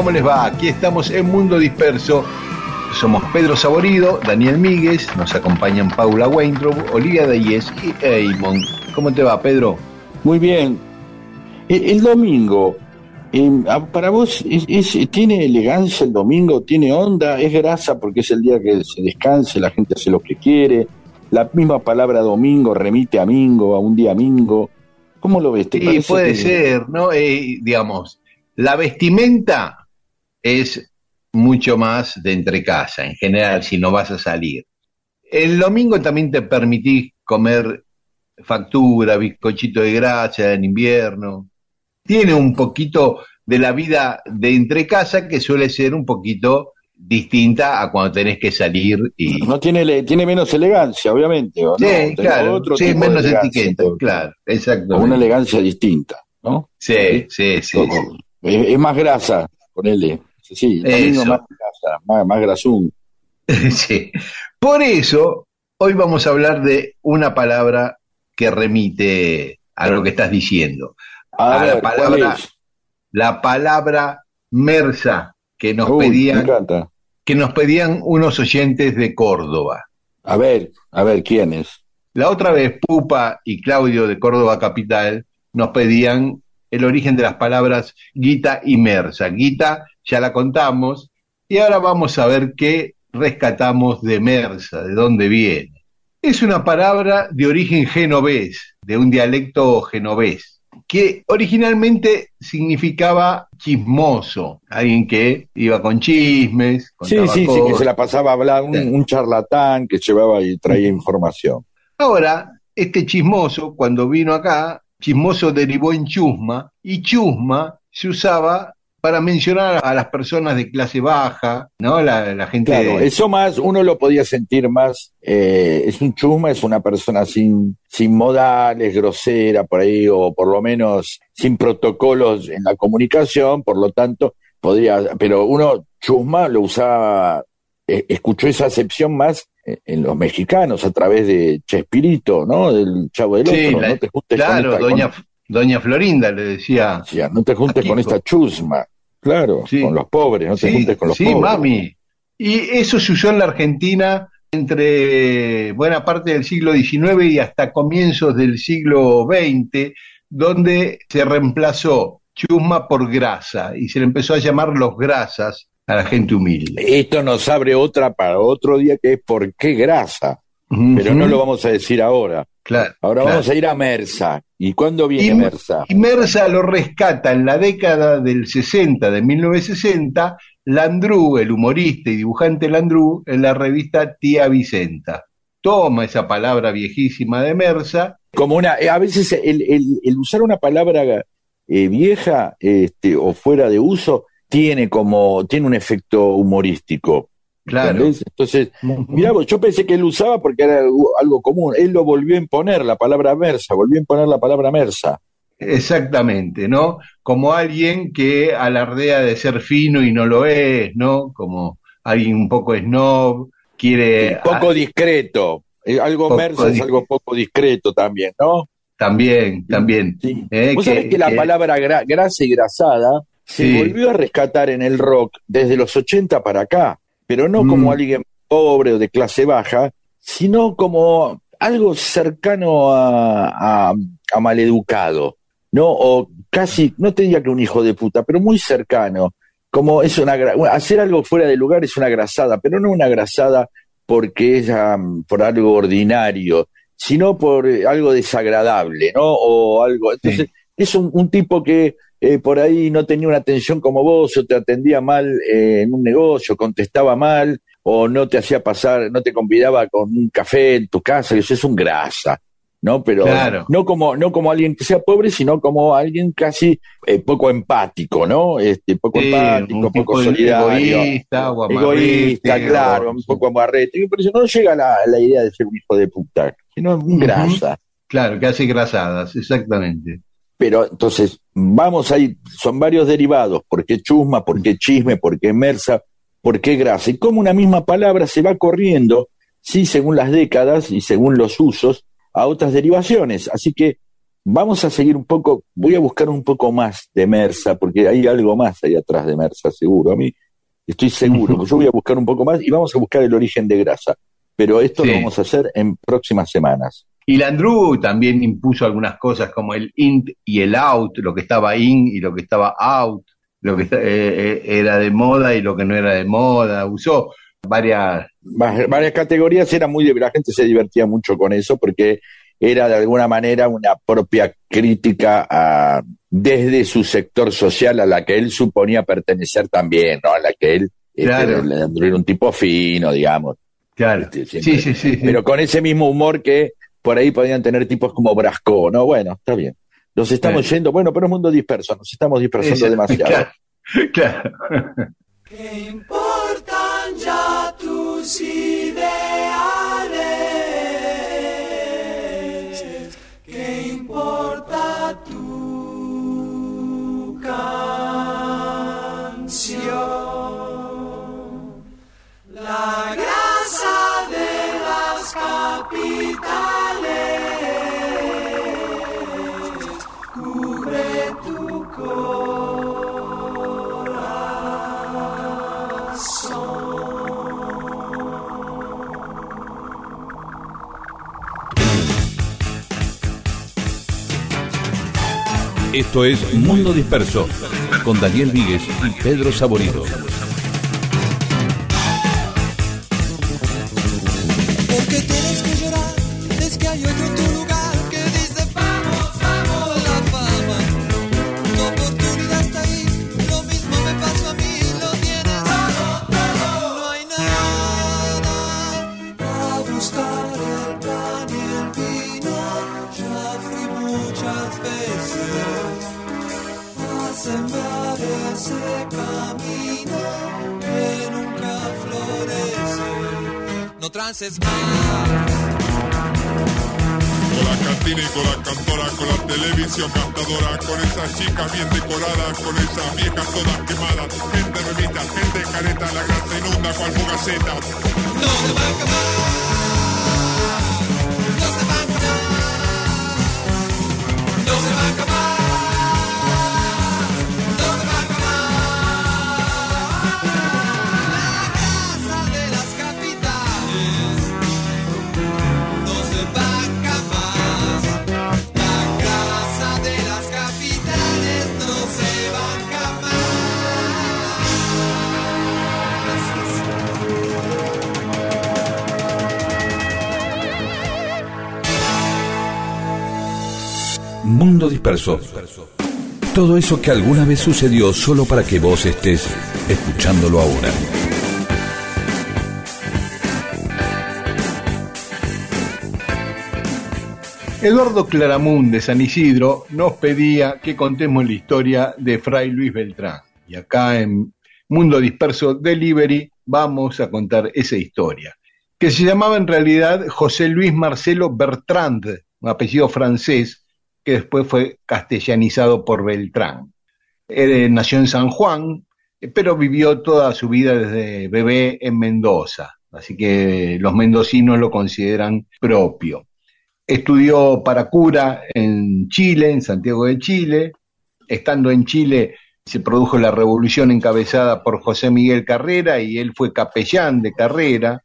¿Cómo les va? Aquí estamos en Mundo Disperso. Somos Pedro Saborido, Daniel Míguez, nos acompañan Paula Weintraub, Olivia Deyes y Eamon. ¿Cómo te va, Pedro? Muy bien. El, el domingo, eh, ¿para vos es- es- tiene elegancia el domingo? ¿Tiene onda? ¿Es grasa porque es el día que se descanse, la gente hace lo que quiere? La misma palabra domingo remite a mingo, a un día mingo. ¿Cómo lo ves? ¿Te Sí, puede que- ser, ¿no? Eh, digamos, la vestimenta es mucho más de entre casa, en general, si no vas a salir. El domingo también te permitís comer factura, bizcochito de grasa en invierno. Tiene un poquito de la vida de entre casa que suele ser un poquito distinta a cuando tenés que salir y... No tiene, tiene menos elegancia, obviamente. Sí, claro, otro sí, tipo menos etiqueta, claro, exacto. Con una elegancia distinta, ¿no? Sí, sí, sí. Es, es más grasa, ponele. Sí, domingo más grasa, más, más grasún. Sí. Por eso, hoy vamos a hablar de una palabra que remite a lo que estás diciendo. A A la ver, ¿cuál palabra-? La palabra mersa que nos Uy, pedían, que nos pedían unos oyentes de Córdoba. A ver, a ver, ¿quién es? La otra vez Pupa y Claudio de Córdoba Capital nos pedían el origen de las palabras guita y mersa. Guita ya la contamos y ahora vamos a ver qué rescatamos de mersa, de dónde viene. Es una palabra de origen genovés, de un dialecto genovés, que originalmente significaba chismoso, alguien que iba con chismes, Sí, contaba sí, sí, que se la pasaba a hablar, un, Sí. un charlatán que llevaba y traía información. Ahora, este chismoso, cuando vino acá, chismoso derivó en chusma, y chusma se usaba para mencionar a las personas de clase baja, ¿no? La, la gente. Claro, eso más, uno lo podía sentir más, eh, es un chusma, es una persona sin, sin modales, grosera por ahí, o por lo menos sin protocolos en la comunicación, por lo tanto, podría, pero uno chusma lo usaba, eh, escuchó esa acepción más eh, en los mexicanos a través de Chespirito, ¿no? Del Chavo del Sí, Otro, la- no te claro, doña, con- doña Florinda le decía. no te juntes con esta chusma, claro, Sí. con los pobres, no te sí, juntes con los sí, pobres. mami. Y eso se usó en la Argentina entre buena parte del siglo XIX y hasta comienzos del siglo XX, donde se reemplazó chusma por grasa y se le empezó a llamar los grasas a la gente humilde. Esto nos abre otra para otro día que es ¿por qué grasa? Pero no lo vamos a decir ahora. claro, Ahora claro. vamos a ir a Mersa. ¿Y cuándo viene Mersa? Y Mersa lo rescata en la década del 60, de 1960, Landru, el humorista y dibujante Landru, en la revista Tía Vicenta. Toma esa palabra viejísima de Mersa Como una, eh, a veces el, el- el usar una palabra eh, vieja este, o fuera de uso tiene como, tiene un efecto humorístico. Claro. ¿entendés? Entonces, Mirá, vos, yo pensé que él usaba porque era algo, algo común. Él lo volvió a imponer, la palabra Mersa, volvió a imponer la palabra Mersa. Exactamente, ¿no? Como alguien que alardea de ser fino y no lo es, ¿no? Como alguien un poco snob, quiere... poco discreto. Eh, algo Mersa es algo poco discreto también, ¿no? También, también. Eh, Vos que, sabés que, la palabra grasa y grasada se volvió a rescatar en el rock desde los 80 para acá, pero no como mm. alguien pobre o de clase baja, sino como algo cercano a, a, maleducado, ¿no? O casi, no tenía que un hijo de puta, pero muy cercano. Como es una, hacer algo fuera de lugar es una grasada, pero no una grasada porque es por algo ordinario, sino por eh, algo desagradable, ¿no? O algo. Entonces, es un, tipo que eh, por ahí no tenía una atención como vos, o te atendía mal eh, en un negocio, contestaba mal, o no te hacía pasar, no te convidaba con un café en tu casa, eso es un grasa, ¿no? Pero no como no como alguien que sea pobre, sino como alguien casi eh, poco empático, ¿no? Este, poco empático, poco solidario, egoísta, egoísta, claro, un poco amarrete. Por eso no llega la, la idea de ser un hijo de puta, sino un grasa. Claro, que hace grasadas, exactamente. Pero entonces, vamos ahí, son varios derivados, ¿por qué chusma, por qué chisme, por qué mersa, por qué grasa. Y como una misma palabra se va corriendo, sí, según las décadas y según los usos, a otras derivaciones. Así que vamos a seguir un poco, voy a buscar un poco más de Mersa, porque hay algo más ahí atrás de Mersa, seguro. A mí estoy seguro, yo voy a buscar un poco más y vamos a buscar el origen de grasa. Pero esto lo vamos a hacer en próximas semanas. Y Landru también impuso algunas cosas como el int y el out, lo que estaba in y lo que estaba out lo que eh, eh, era de moda y lo que no era de moda, usó varias... Varias categorías, era muy... La gente se divertía mucho con eso porque era de alguna manera una propia crítica a, desde su sector social a la que él suponía pertenecer también, ¿no? A la que él este, claro. era un tipo fino, digamos. Claro. Este, sí, sí, sí, Pero con ese mismo humor que por ahí podían tener tipos como Brasco, ¿no? Bueno, está bien. Nos estamos yendo, bueno, pero es un mundo disperso, nos estamos dispersando demasiado. Claro, ¿Qué importan ya tus Esto es Mundo Disperso con Daniel Víguez y Pedro Saborido. Con la cantina y con la cantora, con la televisión cantadora, con esas chicas bien decoradas, con esas viejas todas quemadas, gente remita, gente careta, la grasa inunda cual fugaceta. No se va a acabar. Todo eso que alguna vez sucedió solo para que vos estés escuchándolo ahora. Eduardo Claramunt de San Isidro nos pedía que contemos la historia de Fray Luis Beltrán. Y acá en Mundo Disperso Delivery vamos a contar esa historia, que se llamaba en realidad José Luis Marcelo Bertrand, un apellido francés, que después fue castellanizado por Beltrán. Él nació en San Juan, pero vivió toda su vida desde bebé en Mendoza, así que los mendocinos lo consideran propio. estudió para cura en Chile, en Santiago de Chile. Estando en Chile se produjo la revolución encabezada por José Miguel Carrera y él fue capellán de Carrera.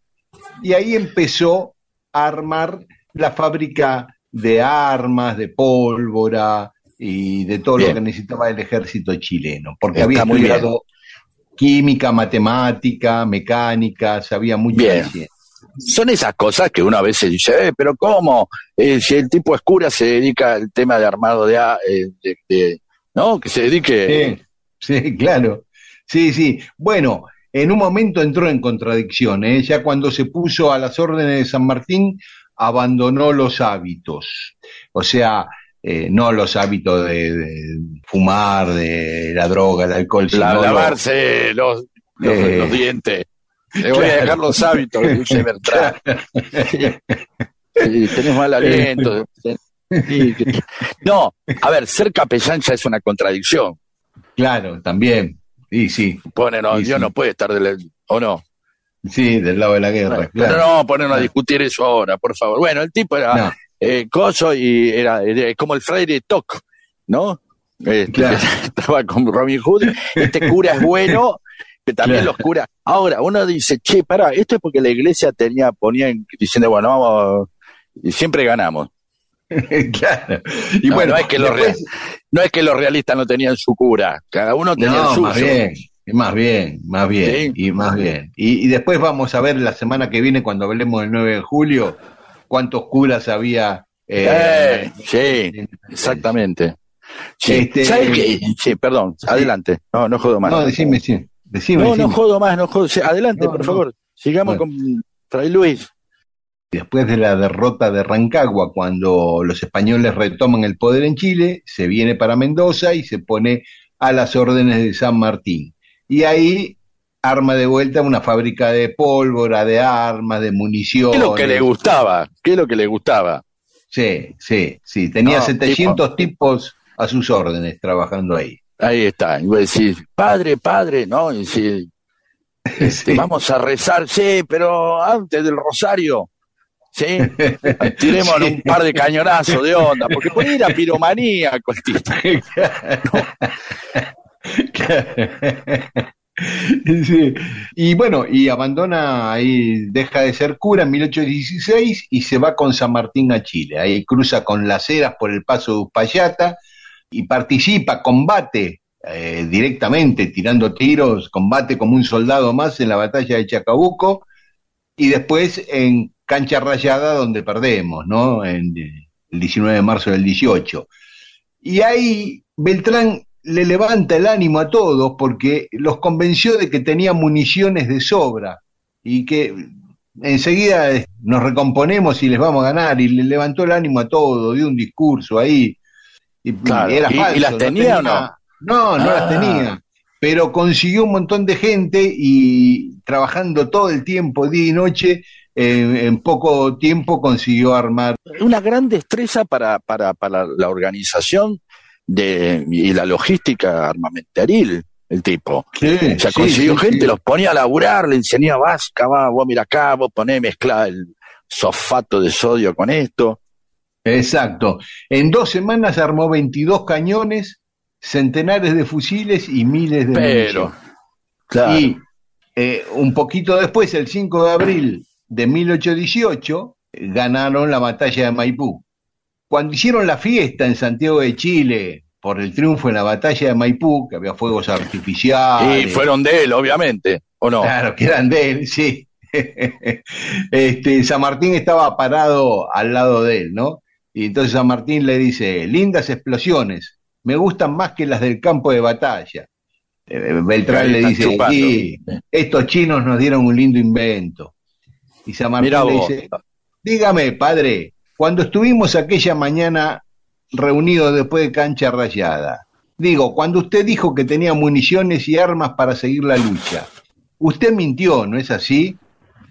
Y ahí empezó a armar la fábrica de armas, de pólvora y de todo Bien. lo que necesitaba el ejército chileno, porque Está había muy bien. estudiado química, matemática, mecánica, sabía mucho de Bien. ciencia. Son esas cosas que uno a veces dice, eh, pero ¿cómo? Eh, si el tipo es cura se dedica al tema de armado de, a- eh, de- de- ¿no? Que se dedique... Sí, sí, claro. Sí, sí. Bueno, en un momento entró en contradicción, ¿eh? Ya cuando se puso a las órdenes de San Martín, abandonó los hábitos. O sea, eh, no los hábitos de, de fumar, de la droga, el alcohol, la- lavarse los, los, Eh, los dientes. Le voy a dejar los hábitos dice Bertrand. Sí, tenés mal aliento. Sí, que- No, a ver, ser capellán ya es una contradicción. Claro, también. Sí, sí. Pone, no, Dios sí. no puede estar del, o no. Sí, del lado de la guerra, Pero claro. no ponernos a discutir eso ahora, por favor. Bueno, el tipo era No. eh, coso y era, era como el fraile Toc, ¿no? Este, Claro. estaba con Robin Hood. Este cura es bueno, que también Claro. los curas. Ahora, uno dice, che, pará, esto es porque la iglesia tenía, ponía en- diciendo, bueno, vamos, y siempre ganamos. claro. Y No, bueno, no es que los después- No es que los realistas no tenían su cura, cada uno tenía el suyo. más bien, más bien, más bien, Sí. y más bien. Y, y después vamos a ver la semana que viene, cuando hablemos del 9 de julio, cuántos curas había. Eh, eh, sí, exactamente. Sí, Este- ¿sabe qué? Sí, perdón, adelante. No, no jodo más. No, decime, sí, decime, No, no jodo más, no jodo. Adelante, No, por no. favor. Sigamos Bueno. con Fray Luis. Después de la derrota de Rancagua, cuando los españoles retoman el poder en Chile, se viene para Mendoza y se pone a las órdenes de San Martín. Y ahí arma de vuelta una fábrica de pólvora, de armas, de municiones. ¿Qué es lo que le gustaba? ¿Qué es lo que le gustaba? Sí, sí, sí. Tenía No, 700 tipos a sus órdenes trabajando ahí. Ahí está. Y vos decís, padre, padre, ¿no? Y decís, este, Sí. vamos a rezar, sí, pero antes del rosario, ¿sí? Tiremos Sí. un par de cañonazos de onda, porque puede ir a piromanía, el tipo. Y bueno, y abandona ahí, deja de ser cura en 1816 y se va con San Martín a Chile. Ahí cruza con las Heras por el paso de Uspallata y participa, combate eh, directamente, tirando tiros, combate como un soldado más en la batalla de Chacabuco y después en Cancha Rayada donde perdemos, ¿no? En eh, el 19 de marzo del 18. Y ahí Beltrán le levanta el ánimo a todos porque los convenció de que tenía municiones de sobra y que enseguida eh, nos recomponemos y les vamos a ganar y le levantó el ánimo a todos, dio un discurso ahí. Y Claro. era ¿Y- y falso, las no tenía o no? No, no Ah. las tenía. Pero consiguió un montón de gente y trabajando todo el tiempo, día y noche, en, en poco tiempo consiguió armar. Una gran destreza para, para, para la organización de, y la logística armamentaril, el tipo. Sí, O sea, sí, consiguió sí, gente, los ponía a laburar, le enseñaba vasca, va, vos mira acá, vos ponés mezclar el sofato de sodio con esto. Exacto. En dos semanas armó 22 cañones, centenares de fusiles y miles de Pero, claro, Y eh, un poquito después, el 5 de abril de 1818, eh, ganaron la batalla de Maipú. Cuando hicieron la fiesta en Santiago de Chile por el triunfo en la batalla de Maipú, que había fuegos artificiales. y fueron de él, obviamente, ¿o no? Claro, que eran de él, sí. este, San Martín estaba parado al lado de él, ¿no? Y entonces San Martín le dice, lindas explosiones, me gustan más que las del campo de batalla. Eh, Beltrán Ahí le dice, sí, estos chinos nos dieron un lindo invento. Y San Martín Mirá le vos. dice, dígame, padre, cuando estuvimos aquella mañana reunidos después de cancha rayada, digo, cuando usted dijo que tenía municiones y armas para seguir la lucha, usted mintió, ¿no es así?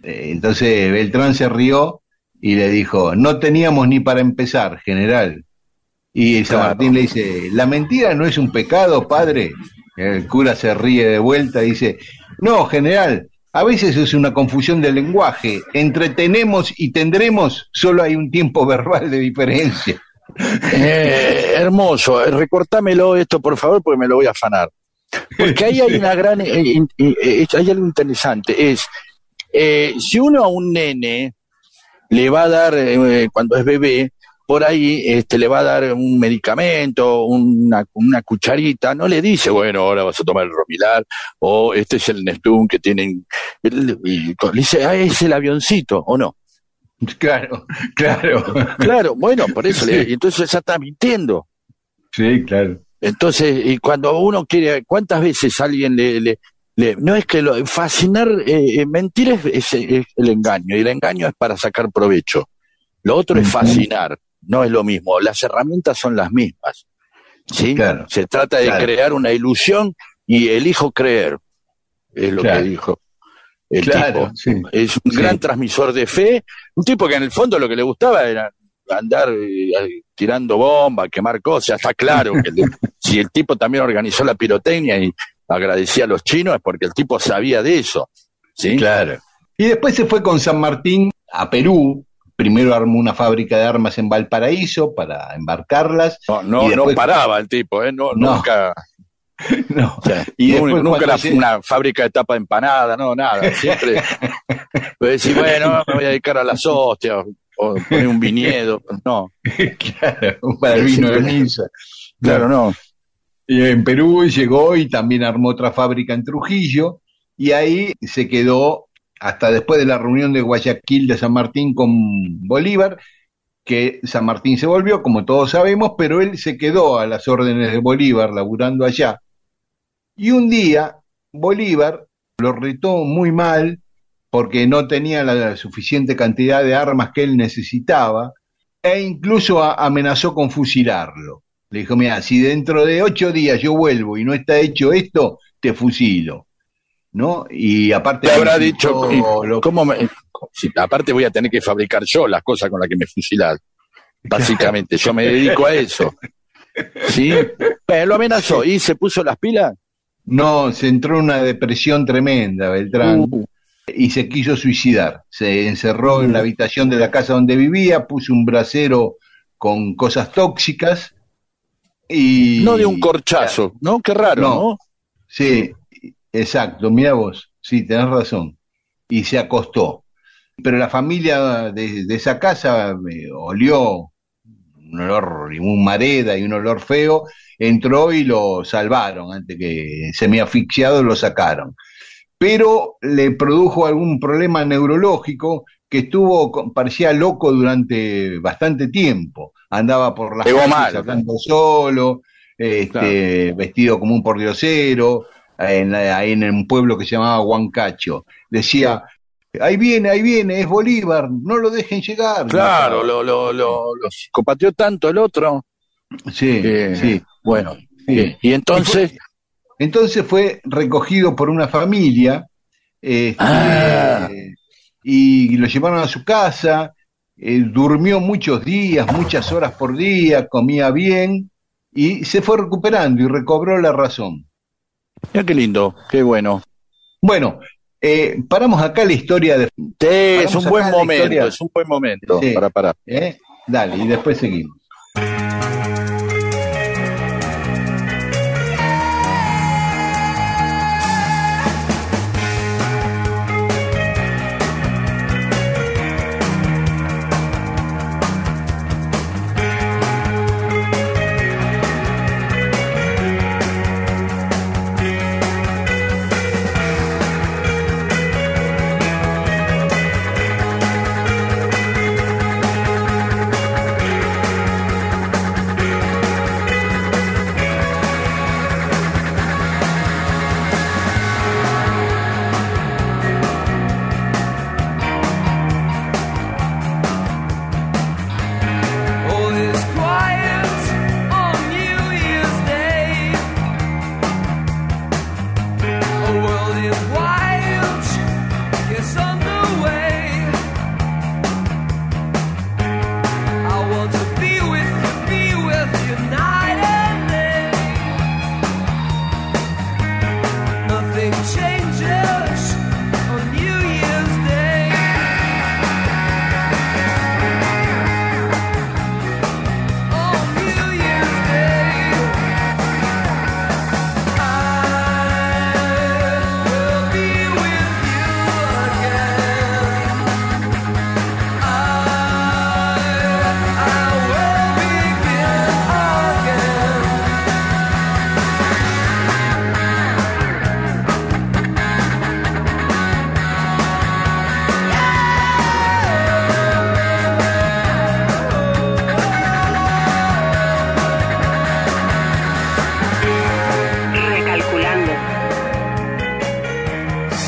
Eh, entonces Beltrán se rió y le dijo, no teníamos ni para empezar, general. Y San Claro. Martín le dice, ¿la mentira no es un pecado, padre? El cura se ríe de vuelta y dice, no, general, A veces es una confusión del lenguaje. Entre tenemos y tendremos solo hay un tiempo verbal de diferencia. Eh, hermoso, recortámelo esto por favor porque me lo voy a afanar. Porque ahí hay una gran, eh, eh, hay algo interesante, es, si uno a un nene le va a dar, cuando es bebé, por ahí este, le va a dar un medicamento, una, una cucharita, no le dice, bueno, ahora vas a tomar el Romilar, o este es el Nestún que tienen, y- le dice, ah, es el avioncito, o no. Claro, claro. Claro, bueno, por eso, Sí. le, entonces ya está mintiendo. Sí, claro. Entonces, y cuando uno quiere, ¿cuántas veces alguien le, le, le- no es que lo, fascinar, eh, eh, mentir es, es- es el engaño, y el engaño es para sacar provecho. Lo otro es fascinar, no es lo mismo, las herramientas son las mismas. ¿sí? Claro. Se trata de Claro. crear una ilusión y elijo creer, es lo Claro. que dijo el Claro, tipo. sí. Es un Sí. gran transmisor de fe, un tipo que en el fondo lo que le gustaba era andar eh, tirando bombas, quemar cosas. Está claro que el- si el tipo también organizó la pirotecnia y agradecía a los chinos es porque el tipo sabía de eso. ¿sí? Claro. Y después se fue con San Martín a Perú. Primero armó una fábrica de armas en Valparaíso para embarcarlas. No, no, después- no paraba el tipo, ¿eh? No, No. nunca. No. o sea, Y después nunca se- una fábrica de tapa de empanada, no, nada. Siempre. Decir, bueno, me voy a dedicar a las hostias, o poner un viñedo. No, claro, para el vino de misa. claro, no. Y en Perú llegó y también armó otra fábrica en Trujillo y ahí se quedó hasta después de la reunión de Guayaquil de San Martín con Bolívar, que San Martín se volvió, como todos sabemos, pero él se quedó a las órdenes de Bolívar, laburando allá. Y un día Bolívar lo retó muy mal porque no tenía la suficiente cantidad de armas que él necesitaba e incluso amenazó con fusilarlo. Le dijo, mira, si dentro de ocho días yo vuelvo y no está hecho esto, te fusilo. ¿No? Y aparte... Te habrá le dicho, quitó ¿y lo- ¿cómo me- aparte voy a tener que fabricar yo las cosas con las que me fusilas. Básicamente, yo me dedico a eso. ¿Sí? Pero lo amenazó y se puso las pilas. No, se entró en una depresión tremenda, Beltrán, Uh, y se quiso suicidar. Se encerró en la habitación de la casa donde vivía, puso un brasero con cosas tóxicas y... no de un corchazo, ¿no? Qué raro, No. ¿no? Sí, exacto, mira vos, sí, tenés razón. Y se acostó. Pero la familia de, de esa casa eh, olió un olor, y un mareda y un olor feo, entró y lo salvaron, antes que semi-asfixiado lo sacaron. Pero le produjo algún problema neurológico que estuvo, parecía loco durante bastante tiempo. Andaba por las calles hablando solo, este, vestido como un pordiosero, en, la- ahí en un pueblo que se llamaba Huancacho. Decía, ahí viene, ahí viene, es Bolívar, no lo dejen llegar. Claro, lo, lo, lo, lo psicopateó tanto el otro. Sí, que, sí. Bueno, sí. y entonces, Entonces fue recogido por una familia este, Ah. y lo llevaron a su casa, eh, durmió muchos días, muchas horas por día, comía bien y se fue recuperando y recobró la razón. Mira qué lindo, qué bueno. Bueno, eh, paramos acá la historia de... Sí, es un buen momento, es un buen momento Sí. para parar. ¿eh? Dale, y después seguimos.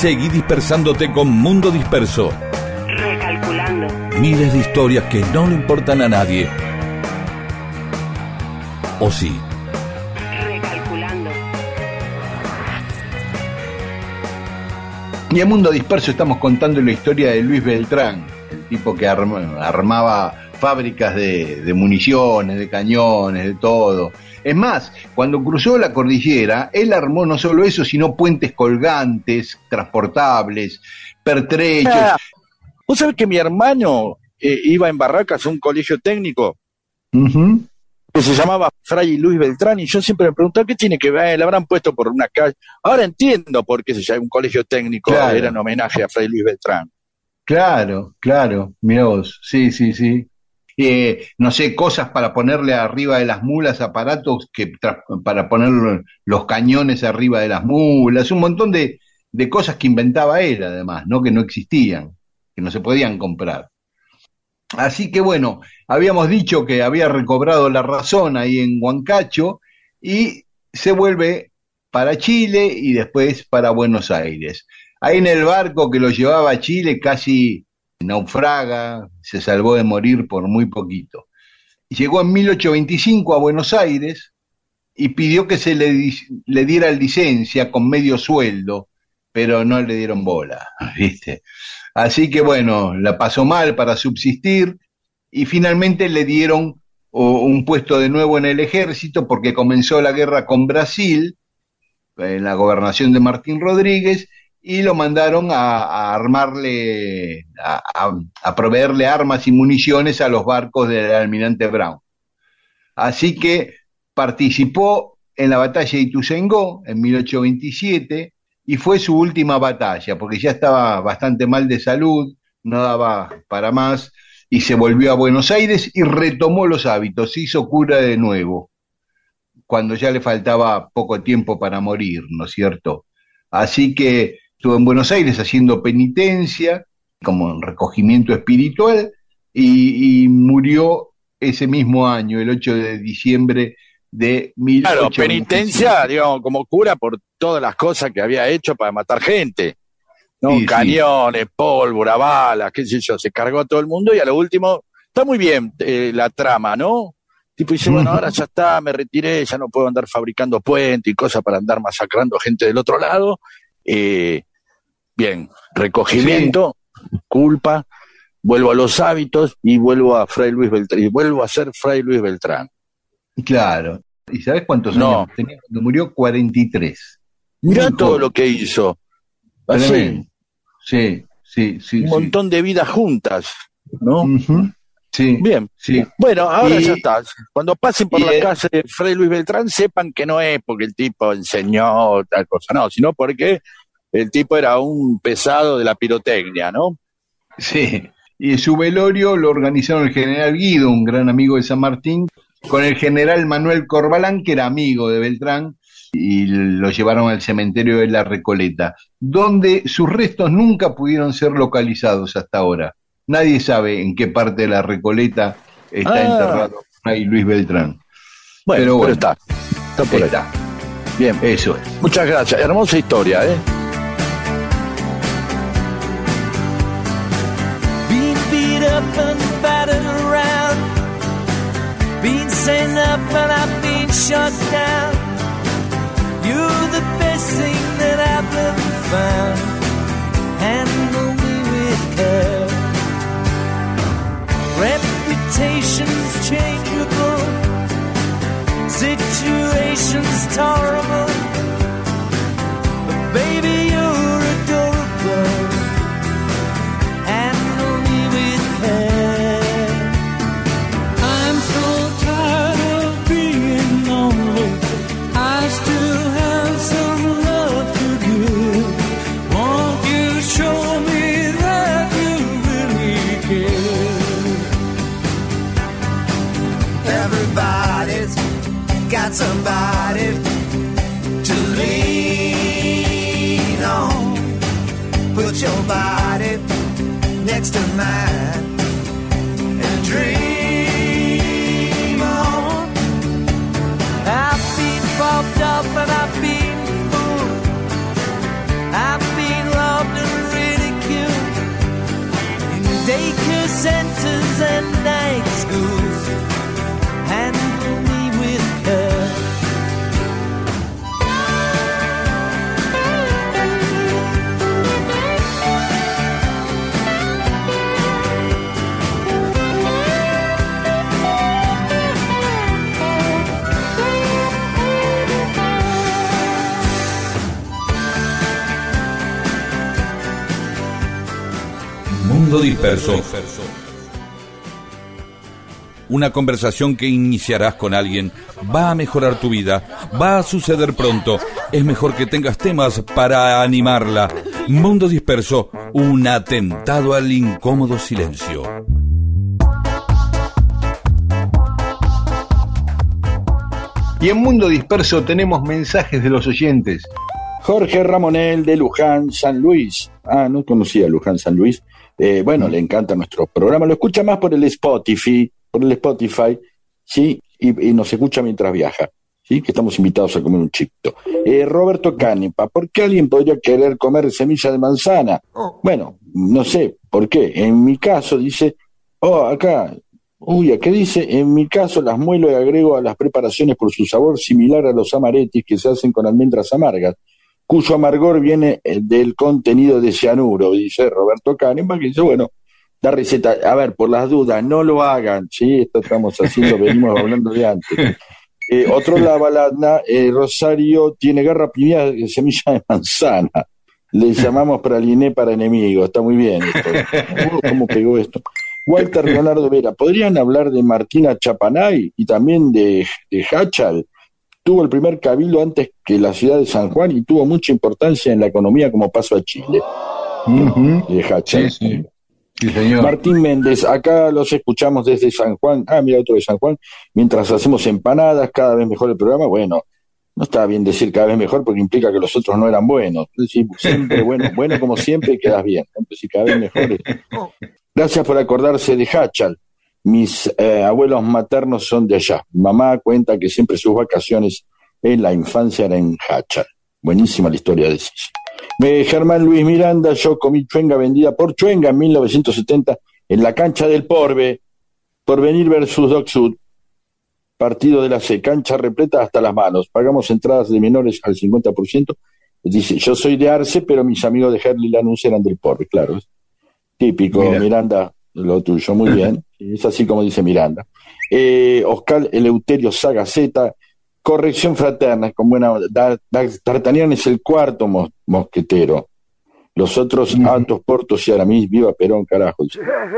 Seguí dispersándote con Mundo Disperso. Recalculando. Miles de historias que no le importan a nadie. ¿O sí? Recalculando. Y en Mundo Disperso estamos contando la historia de Luis Beltrán, el tipo que arma- armaba fábricas de, de municiones, de cañones, de todo. Es más, cuando cruzó la cordillera, él armó no solo eso, sino puentes colgantes, transportables, pertrechos. Ah, Vos sabés que mi hermano eh, iba en Barracas a un colegio técnico que se llamaba Fray Luis Beltrán y yo siempre me preguntaba qué tiene que ver, le habrán puesto por una calle. Ahora entiendo por qué se llama un colegio técnico, Claro. era en homenaje a Fray Luis Beltrán. Claro, claro, mirá vos, sí, sí, sí. Eh, no sé, cosas para ponerle arriba de las mulas, aparatos que para poner los cañones arriba de las mulas, un montón de, de cosas que inventaba él además, ¿no? Que no existían, que no se podían comprar. Así que bueno, habíamos dicho que había recobrado la razón ahí en Huancacho y se vuelve para Chile y después para Buenos Aires. Ahí en el barco que lo llevaba a Chile casi naufraga, se salvó de morir por muy poquito. Llegó en 1825 a Buenos Aires y pidió que se le, di- le diera licencia con medio sueldo, pero no le dieron bola, ¿viste? Así que bueno, la pasó mal para subsistir y finalmente le dieron un puesto de nuevo en el ejército porque comenzó la guerra con Brasil, en la gobernación de Martín Rodríguez, y lo mandaron a, armarle, a proveerle armas y municiones a los barcos del almirante Brown. Así que participó en la batalla de Ituzaingó en 1827 y fue su última batalla, porque ya estaba bastante mal de salud, no daba para más, y se volvió a Buenos Aires y retomó los hábitos, se hizo cura de nuevo, cuando ya le faltaba poco tiempo para morir, ¿no es cierto? Así que estuvo en Buenos Aires haciendo penitencia, como en recogimiento espiritual, y, y murió ese mismo año, el 8 de diciembre de Claro, 1825. penitencia, digamos, como cura por todas las cosas que había hecho para matar gente. ¿no? Sí, sí. Cañones, pólvora, balas, qué sé yo, se cargó a todo el mundo y a lo último, está muy bien eh, la trama, ¿no? Tipo dice, bueno, ahora ya está, me retiré, ya no puedo andar fabricando puentes y cosas para andar masacrando gente del otro lado. Eh, bien, recogimiento, culpa, vuelvo a los hábitos y vuelvo a Fray Luis Beltrán, y vuelvo a ser Fray Luis Beltrán. Claro. ¿Y sabes cuántos No. años tenía cuando murió? 43. Mirá Muy todo joven. lo que hizo. Así. Sí, sí, sí. un sí. montón de vidas juntas, ¿no? Sí, Bien. sí. Bueno, ahora Y- ya está. Cuando pasen por la eh, casa de Fray Luis Beltrán, sepan que no es porque el tipo enseñó tal cosa, no, sino porque el tipo era un pesado de la pirotecnia, ¿no? Sí, y su velorio lo organizaron el general Guido, un gran amigo de San Martín, con el general Manuel Corbalán, que era amigo de Beltrán, y lo llevaron al cementerio de la Recoleta, donde sus restos nunca pudieron ser localizados hasta ahora. Nadie sabe en qué parte de la Recoleta está Ah. enterrado Fray Luis Beltrán. Bueno, Pero pero, bueno. está. Está por Ahí ahí. está, Bien. eso es. Muchas gracias. Hermosa historia, ¿eh? Sent up and I've been shot down. You're the best thing that I've ever found. Handle me with care. Reputation's changeable. Situation's tolerable. Centers and night schools. Handle me with care. Mundo Disperso. Una conversación que iniciarás con alguien va a mejorar tu vida, va a suceder pronto. Es mejor que tengas temas para animarla. Mundo Disperso, un atentado al incómodo silencio. Y en Mundo Disperso tenemos mensajes de los oyentes. Jorge Ramonel de Luján, San Luis. Ah, no conocía Luján, San Luis. Eh, bueno, le encanta nuestro programa. Lo escucha más por el Spotify, por el Spotify, ¿sí? Y, y nos escucha mientras viaja, ¿sí? Que estamos invitados a comer un chipto. Eh, Roberto Canepa, ¿por qué alguien podría querer comer semilla de manzana? Bueno, no sé, ¿por qué? En mi caso dice, oh, acá, uy, ¿qué dice? En mi caso las muelo y agrego a las preparaciones por su sabor similar a los amaretis que se hacen con almendras amargas cuyo amargor viene eh, del contenido de cianuro, dice Roberto Kahneman, que dice, bueno, la receta, a ver, por las dudas, no lo hagan, ¿sí? Esto estamos haciendo, venimos hablando de antes. Eh, otro la balada, eh, Rosario tiene garra piñada de semilla de manzana. Le llamamos praliné para enemigos, está muy bien esto. Uh, ¿Cómo pegó esto? Walter Leonardo Vera, ¿podrían hablar de Martina Chapanay y también de, de Hachal? tuvo el primer cabildo antes que la ciudad de San Juan y tuvo mucha importancia en la economía como paso a Chile. De Hacha. Sí, sí. Sí, señor. Martín Méndez, acá los escuchamos desde San Juan. Ah, mira otro de San Juan. Mientras hacemos empanadas, cada vez mejor el programa. Bueno, no está bien decir cada vez mejor porque implica que los otros no eran buenos. Decir, siempre bueno, bueno como siempre y quedas bien. Entonces, cada vez mejor. Gracias por acordarse de Hachal. Mis eh, abuelos maternos son de allá. Mamá cuenta que siempre sus vacaciones en la infancia eran en Hachal. Buenísima la historia de Sisi. Eh, Germán Luis Miranda, yo comí chuenga vendida por chuenga en 1970 en la cancha del Porbe, Porvenir versus Doc Sud, partido de la C, cancha repleta hasta las manos. Pagamos entradas de menores al 50%. Dice, yo soy de Arce, pero mis amigos de Herley Lanús eran del Porbe, claro. Típico, Mira. Miranda, lo tuyo, muy bien. Es así como dice Miranda. Eh, Oscar Eleuterio Sagaceta, corrección fraterna, con buena D'Artagnan es el cuarto mos- mosquetero. Los otros, Atos, Portos y Aramis, viva Perón, carajo.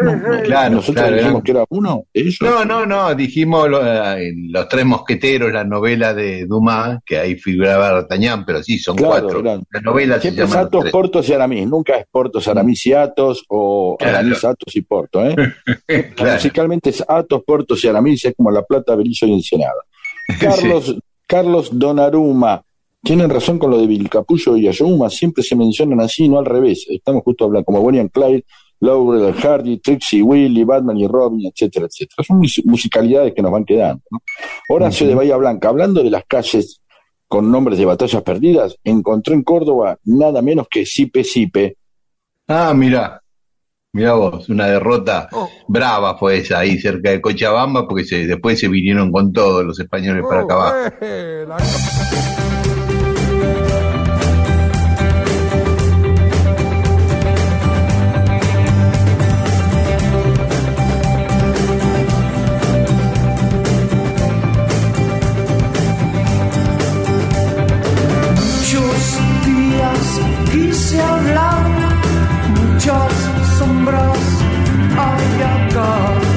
No, no, Claro, Nosotros claro, dijimos eran- que era uno de ellos. No, no, no, dijimos lo- eh, Los Tres Mosqueteros, la novela de Dumas, que ahí figuraba D'Artagnan, pero sí, son Claro, cuatro. eran- La novela se Siempre es llama Los Atos, Tres. Portos y Aramis. Nunca es Portos, Aramis y Atos o Claro. Aramis, Atos y Porto. ¿eh? Claro. Musicalmente es Atos, Portos y Aramis, es como La Plata, Berizo y Ensenada. Carlos, Carlos Donaruma. Tienen razón con lo de Vilcapullo y Ayuma, siempre se mencionan así, no al revés. Estamos justo hablando como and Clyde, Laurel Hardy, Trixie Willy, Batman y Robin, etcétera, etcétera. Son mus- musicalidades que nos van quedando. ¿no? Horacio de Bahía Blanca, hablando de las calles con nombres de batallas perdidas, encontró en Córdoba nada menos que Sipe Sipe. Ah, mira, mira vos, una derrota brava fue esa ahí cerca de Cochabamba, porque se, después se vinieron con todos los españoles para acá abajo. Muchos días quise hablar, hay acá. Cuando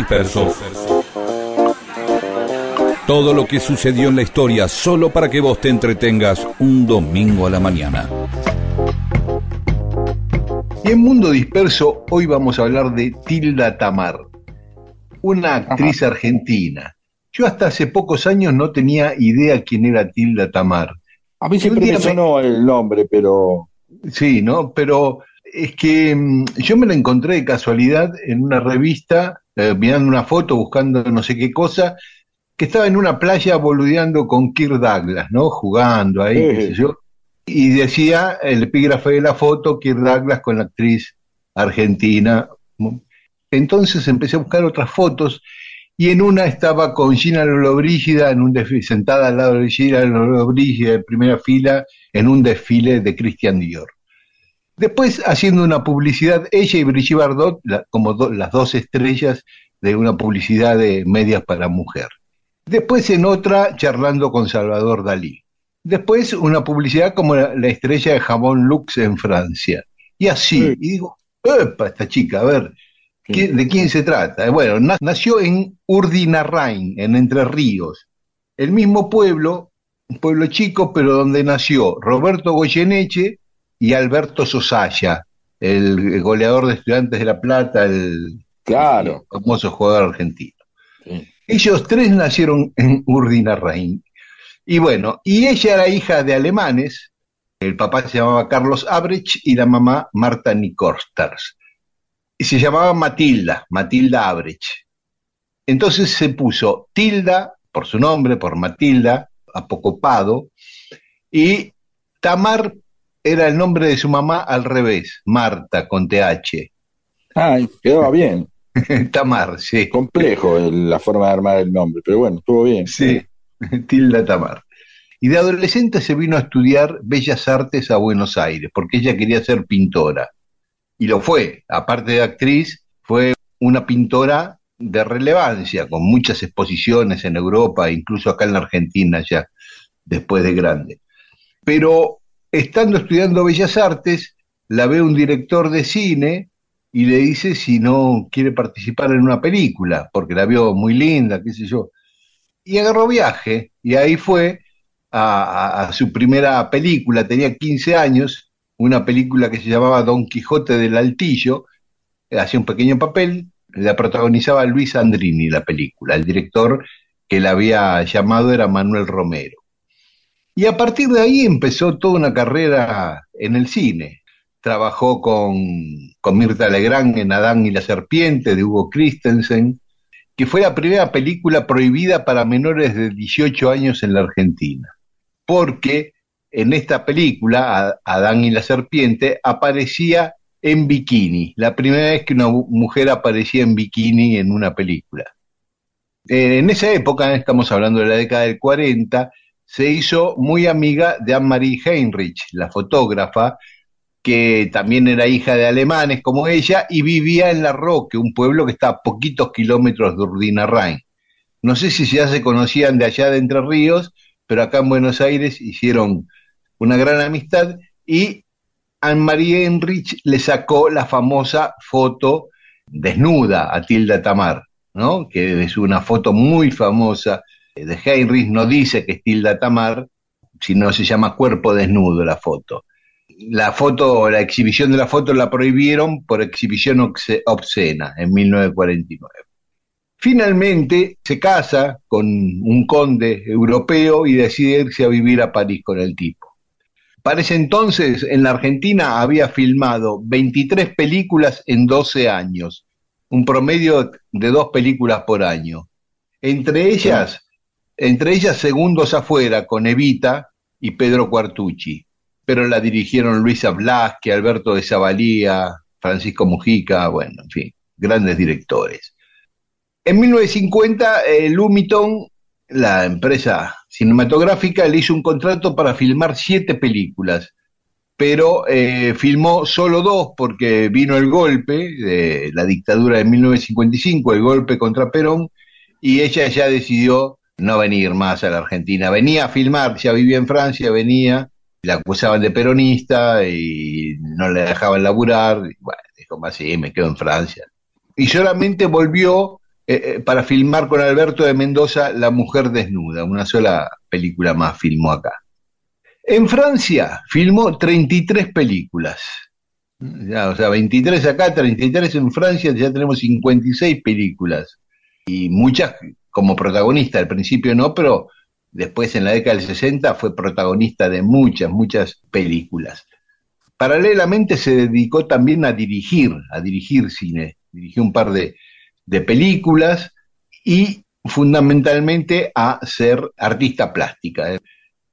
Disperso. Todo lo que sucedió en la historia solo para que vos te entretengas un domingo a la mañana. Y en Mundo Disperso hoy vamos a hablar de Tilda Tamar, una actriz argentina. Yo hasta hace pocos años no tenía idea quién era Tilda Tamar. A mí siempre me- sonó el nombre, pero Sí, ¿no? Pero es que mm, yo me la encontré de casualidad en una revista, eh, mirando una foto, buscando no sé qué cosa, que estaba en una playa boludeando con Kirk Douglas, ¿no? Jugando ahí, qué sé yo. Y decía el epígrafe de la foto, Kirk Douglas con la actriz argentina. Entonces empecé a buscar otras fotos y en una estaba con Gina Lollobrigida en un desfile, sentada al lado de Gina Lollobrigida en primera fila en un desfile de Christian Dior. Después haciendo una publicidad, ella y Brigitte Bardot, la- como do- las dos estrellas de una publicidad de medias para mujer. Después en otra charlando con Salvador Dalí. Después una publicidad como la, la estrella de jabón Lux en Francia. Y así, y digo, ¡epa! Esta chica, a ver, ¿qué- ¿de quién se trata? Bueno, na- nació en Urdinarrain, en Entre Ríos, el mismo pueblo, un pueblo chico, pero donde nació Roberto Goyeneche y Alberto Sosaya, el goleador de Estudiantes de La Plata, el claro. famoso jugador argentino. Sí. Ellos tres nacieron en Urdinarrain. Y bueno, y ella era hija de alemanes, el papá se llamaba Carlos Abrech y la mamá Marta Nikorsters. Y se llamaba Matilda, Matilda Abrech. Entonces se puso Tilda, por su nombre, por Matilda, apocopado, y Tamar era el nombre de su mamá al revés, Marta, con TH. Ah, quedaba bien. Tamar, sí. Complejo la forma de armar el nombre, pero bueno, estuvo bien. Sí, Tilda Tamar. Y de adolescente se vino a estudiar Bellas Artes a Buenos Aires, porque ella quería ser pintora. Y lo fue. Aparte de actriz, fue una pintora de relevancia, con muchas exposiciones en Europa, incluso acá en la Argentina ya, después de grande. Pero estando estudiando Bellas Artes, la ve un director de cine y le dice si no quiere participar en una película, porque la vio muy linda, qué sé yo. Y agarró viaje y ahí fue a, su primera película, tenía 15 años, una película que se llamaba Don Quijote del Altillo, hacía un pequeño papel, la protagonizaba Luis Andrini la película, el director que la había llamado era Manuel Romero. Y a partir de ahí empezó toda una carrera en el cine. Trabajó con, con Mirta Legrand en Adán y la Serpiente de Hugo Christensen, que fue la primera película prohibida para menores de 18 años en la Argentina, porque en esta película, Adán y la Serpiente, aparecía en bikini, la primera vez que una mu- mujer aparecía en bikini en una película. Eh, En esa época, estamos hablando de la década del 40, se hizo muy amiga de Anne-Marie Heinrich, la fotógrafa, que también era hija de alemanes como ella y vivía en La Roque, un pueblo que está a poquitos kilómetros de Urdinarrain. No sé si ya se conocían de allá de Entre Ríos, pero acá en Buenos Aires hicieron una gran amistad y Anne-Marie Heinrich le sacó la famosa foto desnuda a Tilda Tamar, ¿no? que es una foto muy famosa de Heinrich, no dice que es Tilda Tamar, sino se llama cuerpo desnudo la foto la foto, la exhibición de la foto la prohibieron por exhibición obsce- obscena en 1949. Finalmente se casa con un conde europeo y decide irse a vivir a París con el tipo. Para ese entonces, en la Argentina había filmado 23 películas en 12 años, un promedio de dos películas por año. Entre ellas, entre ellas Segundos afuera con Evita y Pedro Cuartucci pero la dirigieron Luisa Blasque, Alberto de Zavalía, Francisco Mujica, bueno, en fin, grandes directores. En 1950, eh, Lumiton, la empresa cinematográfica, le hizo un contrato para filmar siete películas, pero eh, filmó solo dos porque vino el golpe de la dictadura de 1955, el golpe contra Perón, y ella ya decidió no venir más a la Argentina. Venía a filmar, ya vivía en Francia, venía, la acusaban de peronista y no le dejaban laburar. Y bueno, dijo, más sí, me quedo en Francia. Y solamente volvió eh, eh, para filmar con Alberto de Mendoza La Mujer Desnuda, una sola película más filmó acá. En Francia filmó 33 películas. Ya, o sea, 23 acá, 33 en Francia, ya tenemos 56 películas. Y muchas como protagonista, al principio no, pero después en la década del 60 fue protagonista de muchas, muchas películas. Paralelamente se dedicó también a dirigir, a dirigir cine. Dirigió un par de, películas y fundamentalmente a ser artista plástica.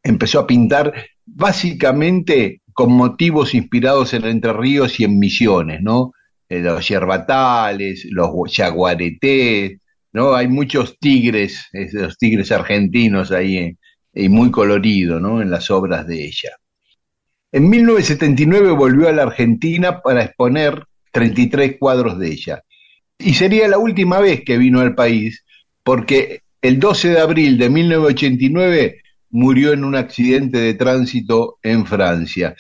Empezó a pintar básicamente con motivos inspirados en Entre Ríos y en Misiones, ¿no? Eh, Los yerbatales, los yaguaretés, ¿no? Hay muchos tigres, los tigres argentinos ahí, eh, y muy colorido, ¿no? En las obras de ella. En 1979 volvió a la Argentina para exponer 33 cuadros de ella. Y sería la última vez que vino al país, porque el 12 de abril de 1989 murió en un accidente de tránsito en Francia.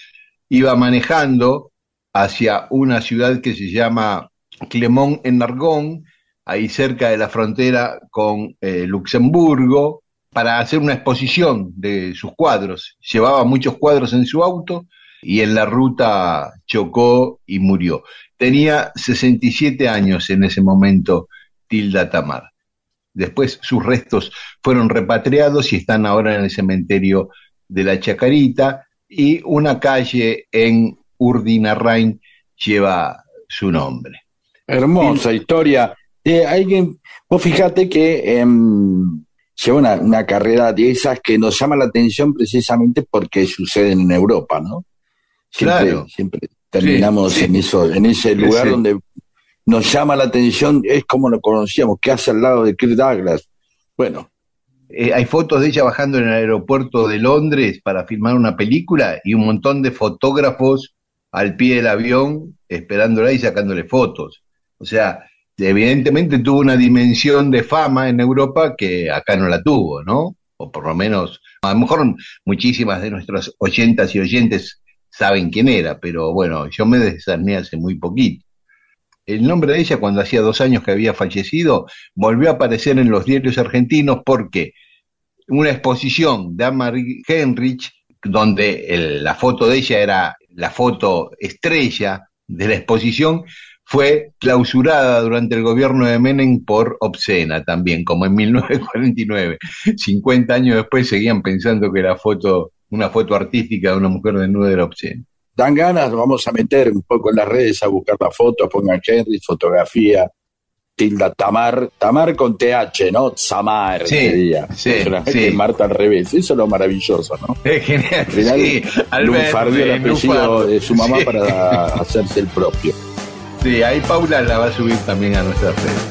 Iba manejando hacia una ciudad que se llama Clermont en Argonne, ahí cerca de la frontera con eh, Luxemburgo, para hacer una exposición de sus cuadros. Llevaba muchos cuadros en su auto y en la ruta chocó y murió. Tenía 67 años en ese momento Tilda Tamar. Después sus restos fueron repatriados y están ahora en el cementerio de la Chacarita y una calle en Urdinarrain lleva su nombre. Hermosa historia. Eh, alguien, vos fíjate que em, lleva una, una carrera de esas que nos llama la atención precisamente porque suceden en Europa, ¿no? Siempre, Claro. siempre terminamos Sí, sí. en eso, en ese lugar Sí. donde nos llama la atención, es como lo conocíamos, ¿qué hace al lado de Kirk Douglas? Bueno, Eh, hay fotos de ella bajando en el aeropuerto de Londres para filmar una película y un montón de fotógrafos al pie del avión esperándola y sacándole fotos. O sea, evidentemente tuvo una dimensión de fama en Europa que acá no la tuvo, ¿no? O por lo menos, a lo mejor muchísimas de nuestros oyentas y oyentes saben quién era, pero bueno, yo me desarmé hace muy poquito. El nombre de ella, cuando hacía dos años que había fallecido, volvió a aparecer en los diarios argentinos porque una exposición de Anne-Marie Henrich, donde el- la foto de ella era la foto estrella de la exposición, fue clausurada durante el gobierno de Menem por obscena también, como en 1949. 50 años después seguían pensando que la foto, una foto artística de una mujer desnuda era obscena. dan ganas, vamos a meter un poco en las redes a buscar la foto, pongan Henry, fotografía, tilda Tamar, Tamar con TH, ¿no? Samar, Sí, sería. sí, sí. Marta al revés, eso es lo maravilloso, ¿no? Es genial. Al final, sí, Albert, el apellido de su mamá Sí. para hacerse el propio. Sí, ahí Paula la va a subir también a nuestras redes.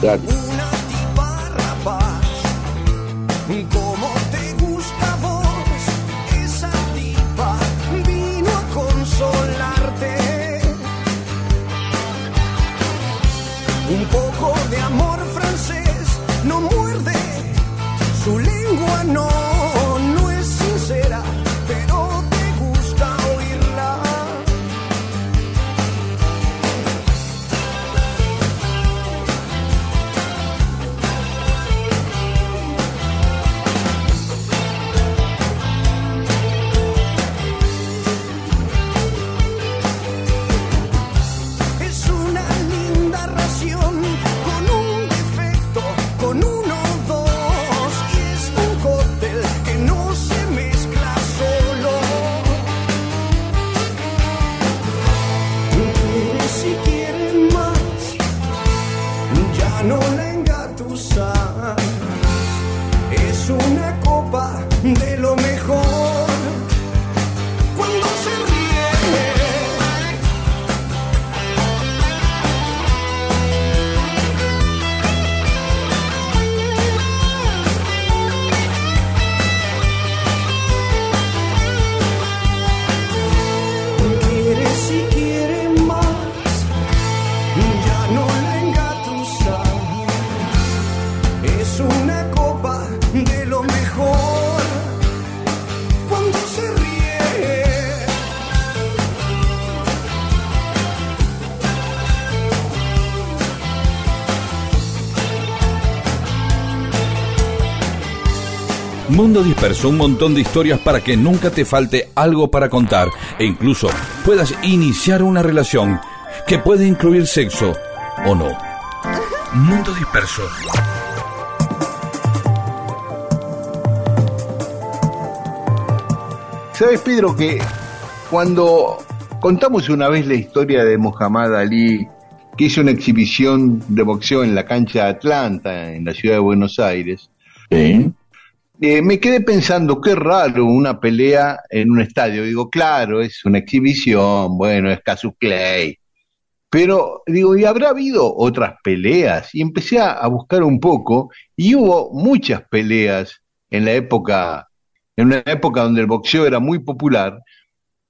Claro. Mundo Disperso, un montón de historias para que nunca te falte algo para contar e incluso puedas iniciar una relación que puede incluir sexo o no. Mundo Disperso. ¿Sabes, Pedro, que cuando contamos una vez la historia de Muhammad Ali, que hizo una exhibición de boxeo en la cancha de Atlanta, en la ciudad de Buenos Aires, Sí. Eh, me quedé pensando, qué raro una pelea en un estadio. Digo, claro, es una exhibición, bueno, es Casus Clay. Pero digo, ¿y habrá habido otras peleas? Y empecé a, a buscar un poco y hubo muchas peleas en la época, en una época donde el boxeo era muy popular.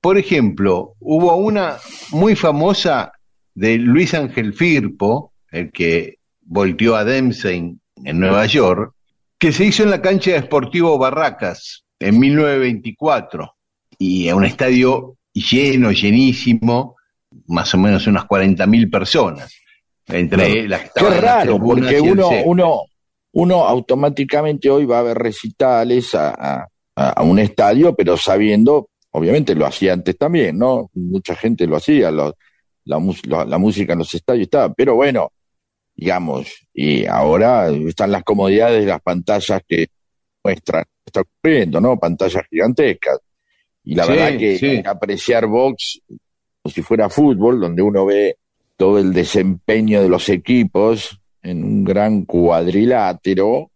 Por ejemplo, hubo una muy famosa de Luis Ángel Firpo, el que volteó a Dempsey en Nueva York, que se hizo en la cancha de Sportivo Barracas en 1924 y a un estadio lleno, llenísimo, más o menos unas 40.000 personas. Entre las que Qué estaban las raro, tribunas porque uno, uno, uno automáticamente hoy va a ver recitales a, a- a un estadio, pero sabiendo, obviamente lo hacía antes también, ¿no? Mucha gente lo hacía, lo- la, la- la música en los estadios estaba, pero bueno, digamos, y ahora están las comodidades de las pantallas que muestran, está ocurriendo, ¿no? Pantallas gigantescas. Y la Sí, verdad que sí. apreciar box como si fuera fútbol, donde uno ve todo el desempeño de los equipos en un gran cuadrilátero.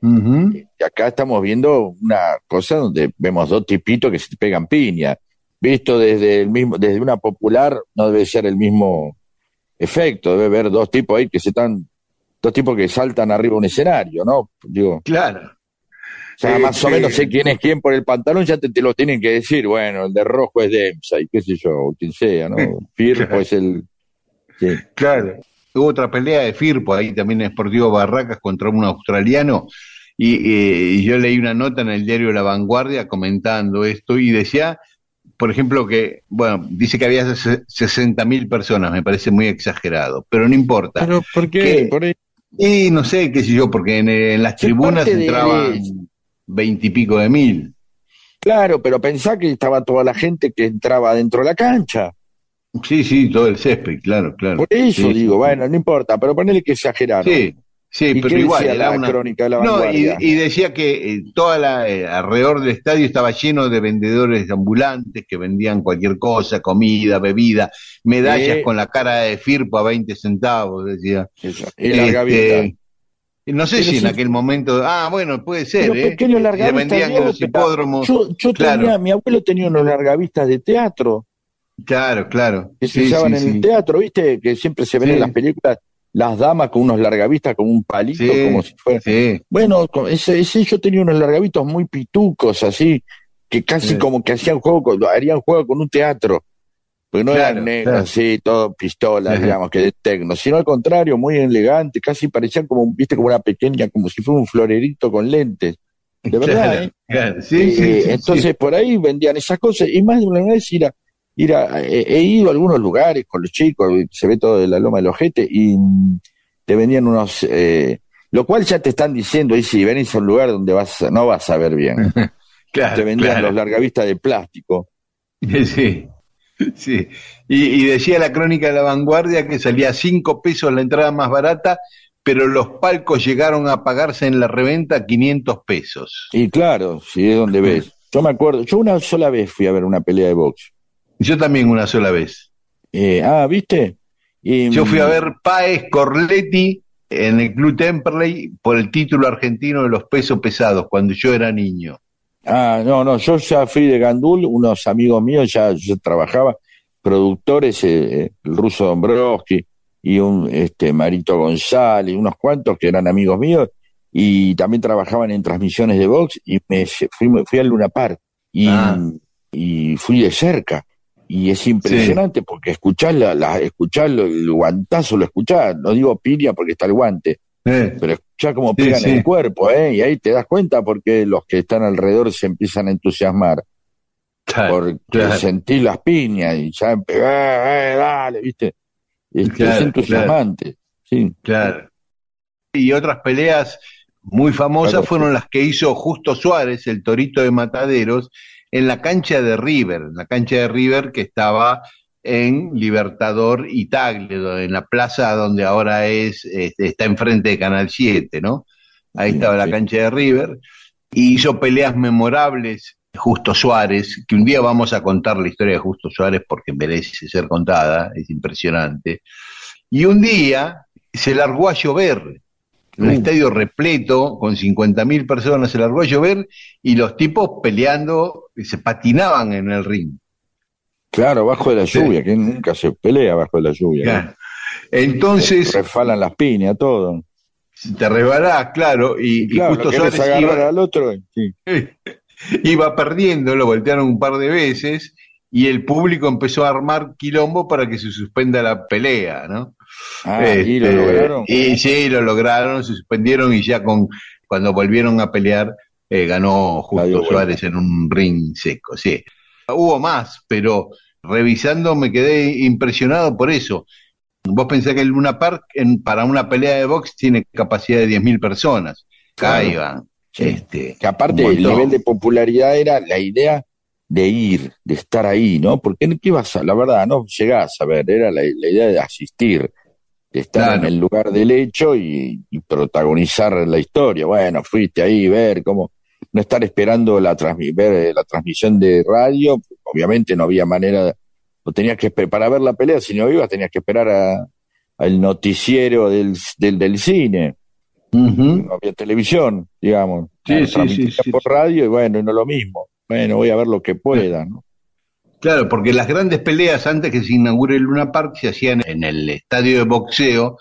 Y acá estamos viendo una cosa donde vemos dos tipitos que se pegan piña. Visto desde el mismo, desde una popular, no debe ser el mismo efecto. Debe haber dos tipos ahí que se están, dos tipos que saltan arriba de un escenario, ¿no? Digo, Claro. o sea, Eh, más o eh, menos sé quién es quién por el pantalón, ya te, te lo tienen que decir. Bueno, el de rojo es Dempsey, qué sé yo, o quien sea, ¿no? Firpo es el. sí. Claro. Hubo otra pelea de Firpo ahí también en Sportivo Barracas contra un australiano. Y, eh, y yo leí una nota en el diario La Vanguardia comentando esto y decía, por ejemplo, que, bueno, dice que había 60 mil personas, me parece muy exagerado, pero no importa. Pero, ¿por qué? Ahí- Y no sé, qué sé yo, porque en, en las ¿Qué tribunas de- entraban veintipico de mil. Claro, pero pensá que estaba toda la gente que entraba dentro de la cancha. Sí, sí, todo el césped, claro, claro. Por eso Sí, digo, sí. bueno, no importa, pero ponele que exageraron. Sí, sí, ¿Y pero igual, era la una... crónica de la No, y, decía que eh, toda la eh, alrededor del estadio estaba lleno de vendedores ambulantes que vendían cualquier cosa, comida, bebida, medallas Sí. con la cara de Firpo a 20 centavos, decía. Eso, y. Este, no sé Pero si en aquel momento, ah, bueno, puede ser, Pero ¿eh? largavista, vendían en los hipódromos. Yo, yo Claro. tenía, mi abuelo tenía unos largavistas de teatro Claro, claro. que se Sí, usaban sí, en el teatro, ¿viste? Que siempre se ven en las películas las damas con unos largavistas con un palito, Sí, como si fuera. sí. Bueno, ese, ese yo tenía unos largavistos muy pitucos, así, que casi Sí. como que hacían juego, harían juego con un teatro. Porque no Claro, eran negros, claro. así, todo pistolas, Ajá. digamos, que de tecno, sino al contrario, muy elegante, casi parecían como, viste, como una pequeña, como si fuera un florerito con lentes. De verdad, Claro, ¿eh? Sí, Eh, sí. entonces por ahí vendían esas cosas y más de una vez ir a, ir a, he, he ido a algunos lugares con los chicos, se ve todo de la loma del ojete y mm, te vendían unos, eh, lo cual ya te están diciendo, y si venís a un lugar donde vas, no vas a ver bien, Claro, te vendían claro. los largavistas de plástico. Sí, sí. Y, y decía la crónica de la vanguardia que salía cinco pesos la entrada más barata, pero los palcos llegaron a pagarse en la reventa 500 pesos. Y claro, si es donde ves. Yo me acuerdo, yo una sola vez fui a ver una pelea de box. Yo también una sola vez. Eh, ah, ¿viste? Y, Yo fui a mm, ver Paez Corletti en el Club Temperley por el título argentino de los pesos pesados cuando yo era niño. Ah, no, no, yo ya fui de Gandul, unos amigos míos, ya yo trabajaba, productores, eh, eh, el ruso Dombrowski y un este Marito González, unos cuantos que eran amigos míos, y también trabajaban en transmisiones de box, y me fui, fui al Luna Park, y, Ah. y fui de cerca. Y es impresionante porque escuchás, la, la, escuchás lo- el guantazo, lo escuchás, no digo piña porque está el guante, Eh, pero escuchá cómo Sí, pegan sí. el cuerpo, ¿eh? Y ahí te das cuenta porque los que están alrededor se empiezan a entusiasmar, claro, porque claro. sentís las piñas y ya empe- eh, eh, dale, ¿viste? Este, Claro, es entusiasmante, sí. Claro. Y otras peleas, muy famosas fueron las que hizo Justo Suárez, el torito de Mataderos, en la cancha de River, en la cancha de River que estaba en Libertador y Tagle, en la plaza donde ahora es, este, está enfrente de Canal 7, ¿no? Ahí Sí, estaba la cancha de River, y hizo peleas memorables. Justo Suárez, que un día vamos a contar la historia de Justo Suárez porque merece ser contada, es impresionante. Y un día se largó a llover, un Uh. estadio repleto, con 50.000 personas, se largó a llover y los tipos peleando, se patinaban en el ring. Claro, bajo de la Sí. lluvia, que nunca se pelea bajo de la lluvia. Entonces, Refalan las piñas, todo. te rebalás, claro, y, y Claro, justo lo querés Suárez agarrar iba, al otro. sí. iba perdiendo, lo voltearon un par de veces y el público empezó a armar quilombo para que se suspenda la pelea, ¿no? Ah, y lo Este, lograron. y sí, lo lograron, se suspendieron y ya con cuando volvieron a pelear eh, ganó Justo. Suárez en un ring seco, sí. Hubo más, pero revisando me quedé impresionado por eso. Vos pensás que el Luna Park en- para una pelea de box tiene capacidad de 10.000 personas. Claro. Sí. Este, Que aparte el nivel de popularidad era la idea de ir, de estar ahí, ¿no? Porque ¿qué ibas a, la verdad, no llegás a ver, era la, la idea de asistir, de estar Claro. en el lugar del hecho y, y protagonizar la historia. Bueno, fuiste ahí, ver cómo, no estar esperando la, transmi- ver eh, la transmisión de radio, obviamente no había manera, no tenías que esperar, para ver la pelea, si no ibas, tenías que esperar a, al noticiero del, del, del cine no había televisión, digamos. Sí, sí, sí, por radio y bueno, y no lo mismo. Bueno, voy a ver lo que pueda, ¿no? Claro, porque las grandes peleas antes que se inaugure el Luna Park se hacían en el estadio de boxeo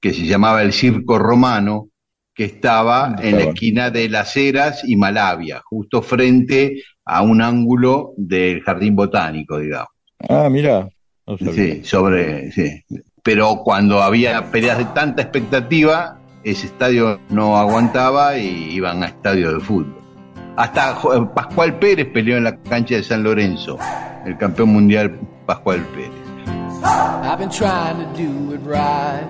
que se llamaba el Circo Romano, que estaba Ah, en la esquina de Las Heras y Malavia, justo frente a un ángulo del Jardín Botánico, digamos. Ah, mira. No. Sí, sobre, sí. Pero cuando había peleas de tanta expectativa, ese estadio no aguantaba y iban a estadio de fútbol. Hasta Jo- Pascual Pérez peleó en la cancha de San Lorenzo, el campeón mundial Pascual Pérez. I've been trying to do it right.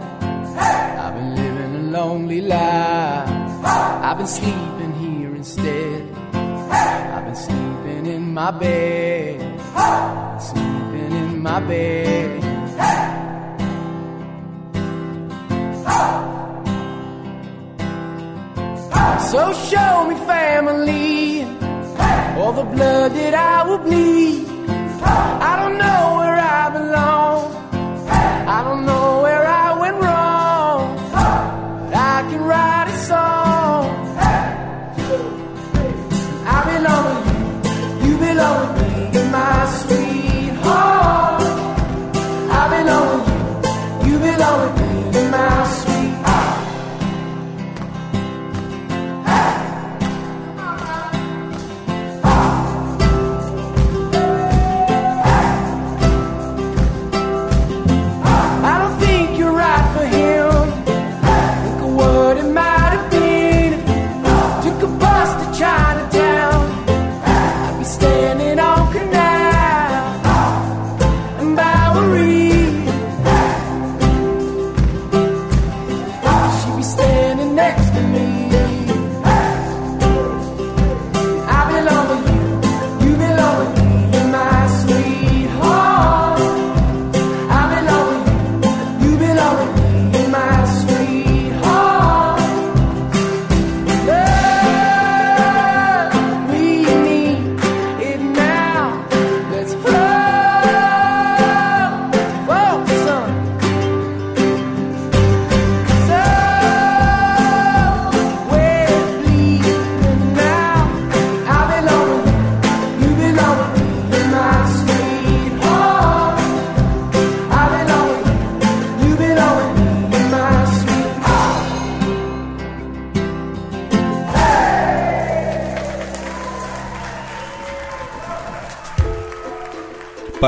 I've been living a lonely life. I've been sleeping here instead. I've been sleeping in my bed. Sleeping in my bed. So show me family, all the blood that I will bleed. I don't know where I belong. I don't know where I went wrong. But I can write a song. I belong with you. You belong with me in my sweet. I belong with you. You belong with me in my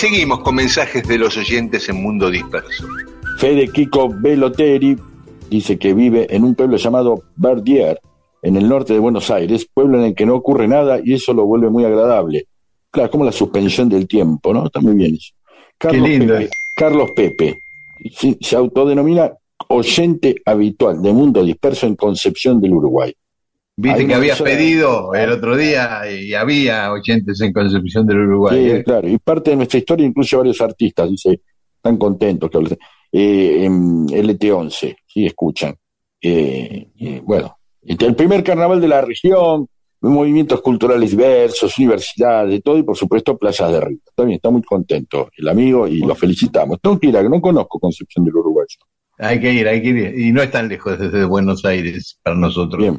Seguimos con mensajes de los oyentes en Mundo Disperso. Fede Kiko Beloteri dice que vive en un pueblo llamado Verdier, en el norte de Buenos Aires, pueblo en el que no ocurre nada y eso lo vuelve muy agradable. Claro, como la suspensión del tiempo, ¿no? Está muy bien eso. Carlos lindo. Pepe, Carlos Pepe sí, se autodenomina oyente habitual de Mundo Disperso en Concepción del Uruguay. Viste que habías pedido el otro día y había oyentes en Concepción del Uruguay. Sí, ¿eh? claro, y parte de nuestra historia incluye varios artistas, dice, están contentos que. Eh, en LT11, sí, escuchan. Eh, eh, bueno, este, el primer carnaval de la región, movimientos culturales diversos, universidades, de todo, y por supuesto playas de río. Está bien, está muy contento el amigo y lo felicitamos. Tengo que ir a que no conozco Concepción del Uruguay. Hay que ir, hay que ir. Y no es tan lejos desde Buenos Aires para nosotros. Bien.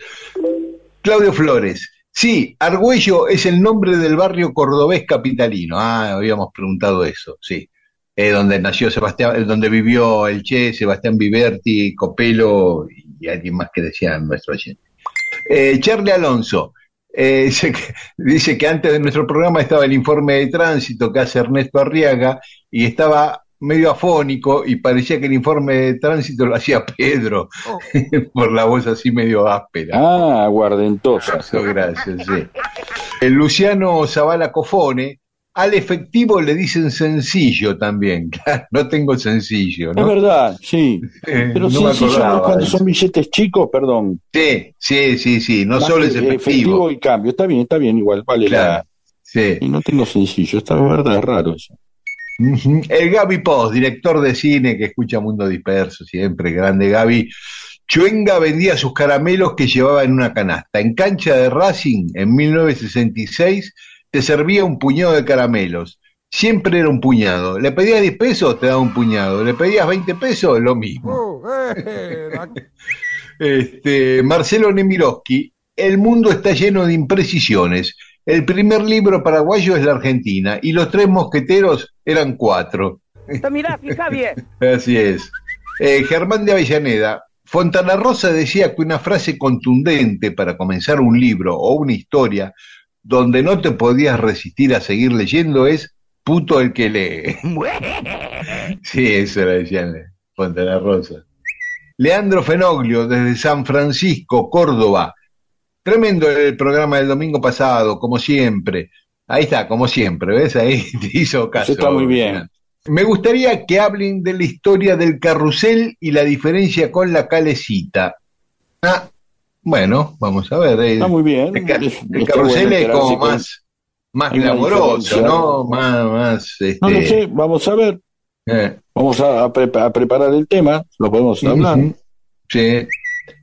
Claudio Flores. Sí, Argüello es el nombre del barrio cordobés capitalino. Ah, habíamos preguntado eso, sí. Donde nació Sebastián, donde vivió el Che, Sebastián Viverti, Copelo y alguien más que decía nuestro oyente. Eh, Charlie Alonso. eh, dice, que, dice que antes de nuestro programa estaba el informe de tránsito que hace Ernesto Arriaga y estaba medio afónico y parecía que el informe de tránsito lo hacía Pedro por la voz así medio áspera. Ah, aguardentosa. Eso, gracias, sí. El Luciano Zavala Cofone, al efectivo le dicen sencillo también. Claro, no tengo sencillo, Es ¿no? verdad, sí. Eh, Pero no acordaba cuando son billetes chicos, perdón. Sí, sí, sí, sí, no Más solo es que efectivo. y cambio. Está bien, está bien, igual, vale Claro, la. sí. Y no tengo sencillo, esta verdad es raro eso. El Gaby Post, director de cine que escucha Mundo Disperso, siempre grande Gaby. Chuenga vendía sus caramelos que llevaba en una canasta. En cancha de Racing, en 1966, te servía un puñado de caramelos. Siempre era un puñado. Le pedías 10 pesos, te daba un puñado. Le pedías 20 pesos, lo mismo. Este, Marcelo Nemirovsky, El mundo está lleno de imprecisiones. El primer libro paraguayo es la Argentina y los tres mosqueteros eran cuatro. Mirá, fija bien. Así es. Eh, Germán de Avellaneda, Fontana Rosa decía que una frase contundente para comenzar un libro o una historia donde no te podías resistir a seguir leyendo es puto el que lee. Sí, eso lo decían eh, Fontana Rosa. Leandro Fenoglio, desde San Francisco, Córdoba. Tremendo el programa del domingo pasado, como siempre. Ahí está, como siempre, ¿ves? Ahí te hizo caso. Eso está muy bien. Me gustaría que hablen de la historia del carrusel y la diferencia con la calecita. Ah, bueno, vamos a ver. eh, Está muy bien. El, carrusel bueno es como más, más glamoroso. ¿no? Más, más, este, No, no sé, vamos a ver. eh. Vamos a, a prepa- a preparar el tema, lo podemos hablar. Ujú. Sí.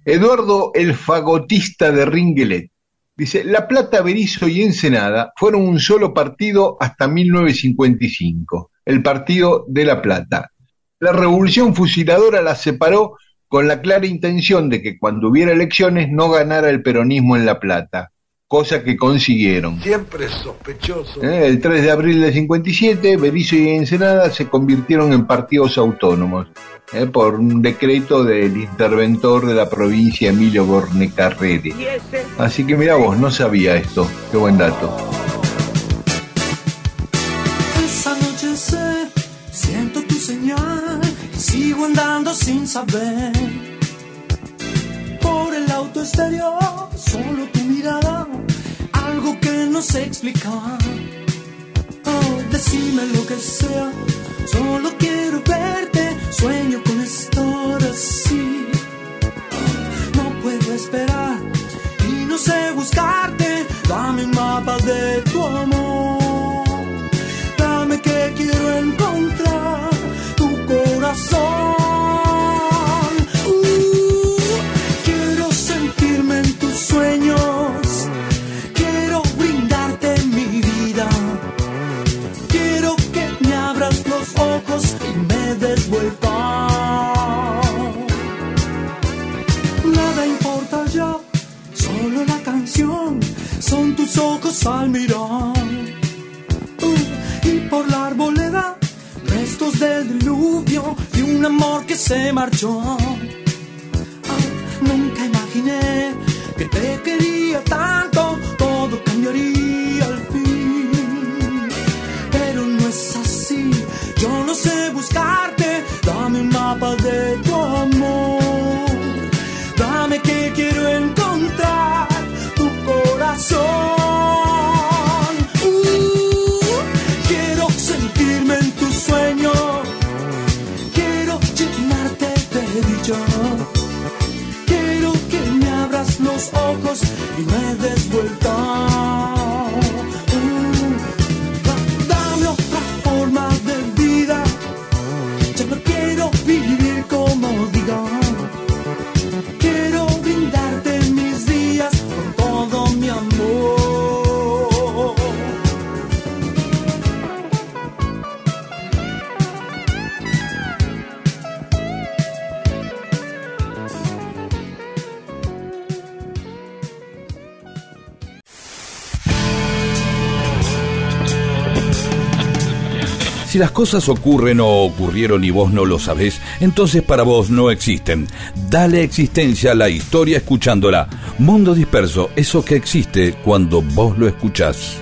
Eduardo, el fagotista de Ringelet. Dice, La Plata, Berizo y Ensenada fueron un solo partido hasta 1955, el Partido de La Plata. La revolución fusiladora la separó con la clara intención de que cuando hubiera elecciones no ganara el peronismo en La Plata, cosa que consiguieron. Siempre sospechoso. Eh, El 3 de abril del 57, Berizo y Ensenada se convirtieron en partidos autónomos eh, por un decreto del interventor de la provincia Emilio Bornecarrere. Así que mira vos, no sabía esto. Qué buen dato. Es anochecer, siento tu señal sigo andando sin saber. Por el auto exterior, solo tu mirada, algo que no sé explicar. Oh, decime lo que sea, solo quiero verte, sueño con estar así. No puedo esperar y no sé buscarte, dame un mapa de tu amor. Dame que quiero encontrar tu corazón. Ojos al mirar. Uh, y por la arboleda restos del diluvio de un amor que se marchó. Ah, nunca imaginé que te quería tanto, todo cambiaría al fin. Pero no es así, yo no sé buscarte, dame un mapa de tu amor. Y me des vuelta. Si las cosas ocurren o ocurrieron y vos no lo sabés, entonces para vos no existen. Dale existencia a la historia escuchándola. Mundo disperso, eso que existe cuando vos lo escuchás.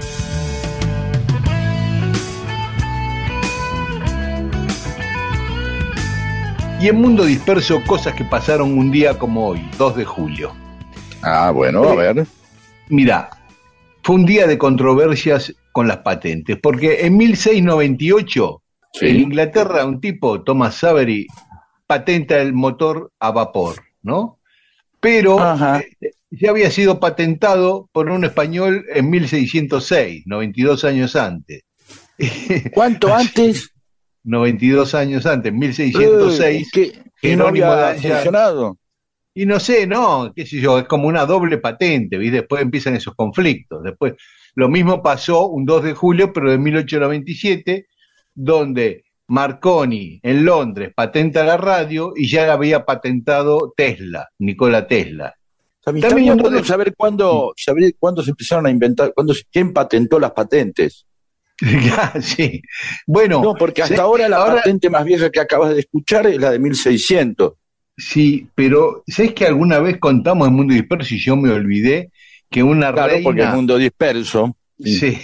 Y en Mundo Disperso, cosas que pasaron un día como hoy, 2 de julio. Ah, bueno, a ver. Mira, fue un día de controversias con las patentes, porque en 1698, Sí. en Inglaterra, un tipo, Thomas Savery, patenta el motor a vapor, ¿no? Pero Ajá. eh, ya había sido patentado por un español en 1606, 92 años antes. ¿Cuánto antes? 92 años antes, 1606. Eh, ¿qué? ¿Y no Jerónimo había Daya- funcionado? Y no sé, no, qué sé yo, es como una doble patente, ¿viste? Después empiezan esos conflictos. Después, lo mismo pasó un 2 de julio, pero de 1897, donde Marconi en Londres patenta la radio y ya la había patentado Tesla, Nikola Tesla. También, un- saber cuándo, saber cuándo se empezaron a inventar, cuándo, quién patentó las patentes. sí. Bueno, No, porque hasta ahora la ahora- patente más vieja que acabas de escuchar es la de 1600. sí, pero ¿sabes que alguna vez contamos en Mundo Disperso y yo me olvidé que una Claro, reina... porque el mundo disperso. Sí,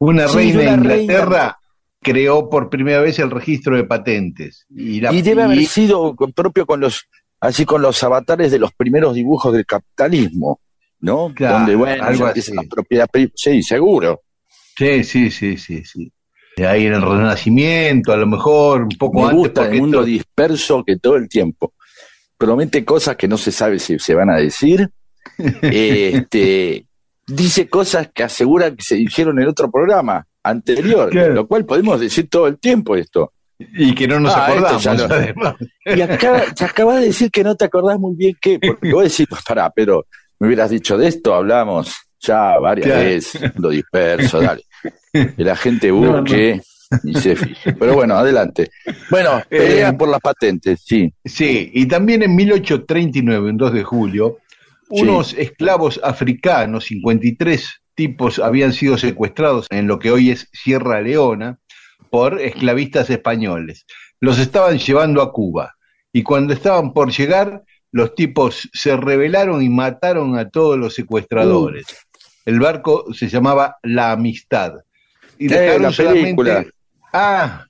una Sí, reina de reina. Inglaterra creó por primera vez el registro de patentes. Y, la- Y debe haber sido propio con los, así con los avatares de los primeros dibujos del capitalismo, ¿no? Claro, Donde, bueno, algo así. propiedades, pri- sí, seguro. Sí, sí, sí, sí, sí. De Ahí en el Renacimiento, a lo mejor, un poco Me antes. gusta el mundo disperso que todo el tiempo promete cosas que no se sabe si se van a decir, este, dice cosas que asegura que se dijeron en otro programa anterior, Claro. lo cual podemos decir todo el tiempo esto. Y que no nos Ah, acordamos, lo-. Y acá te acabas de decir que no te acordás muy bien qué, porque vos decís, pues pará, pero me hubieras dicho de esto, hablamos ya varias Claro. veces, lo disperso, dale. Que la gente No, no. busque y se fije. Pero bueno, adelante. Bueno, peleas Eh, por las patentes, sí. Sí, y también en 1839, un 2 de julio, Sí. unos esclavos africanos, 53 tipos, habían sido secuestrados en lo que hoy es Sierra Leona por esclavistas españoles. Los estaban llevando a Cuba y cuando estaban por llegar, los tipos se rebelaron y mataron a todos los secuestradores. El barco se llamaba La Amistad. Y Eh, dejaron la solamente- película. Ah,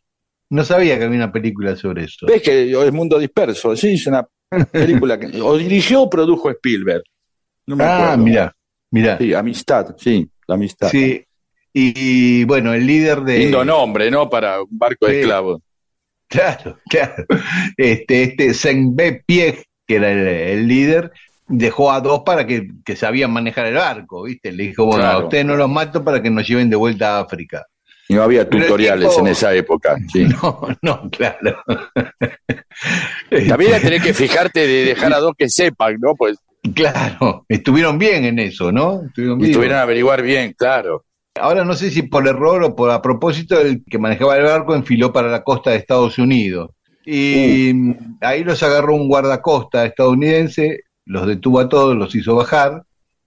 no sabía que había una película sobre eso. ¿Ves que es mundo disperso? Sí, es una película que o dirigió o produjo Spielberg. No me Ah, mira, mira. Sí, amistad, sí, la amistad. Sí, y, y, bueno, el líder de... Lindo nombre, ¿no? Para un barco de esclavos. Claro, claro. Este, este Sengbé Pieg, que era el, el líder, dejó a dos para que, que sabían manejar el barco, ¿viste? Le dijo, bueno, Claro. a ustedes no los mato para que nos lleven de vuelta a África. Y no había tutoriales tipo- en esa época. Sí. No, no, claro. También tenés que fijarte de dejar a dos que sepan, ¿no? Pues Claro, estuvieron bien en eso, ¿no? Estuvieron y vivos. estuvieran a averiguar bien, claro. Ahora no sé si por error o por a propósito, el que manejaba el barco enfiló para la costa de Estados Unidos. Y ahí los agarró un guardacosta estadounidense, los detuvo a todos, los hizo bajar,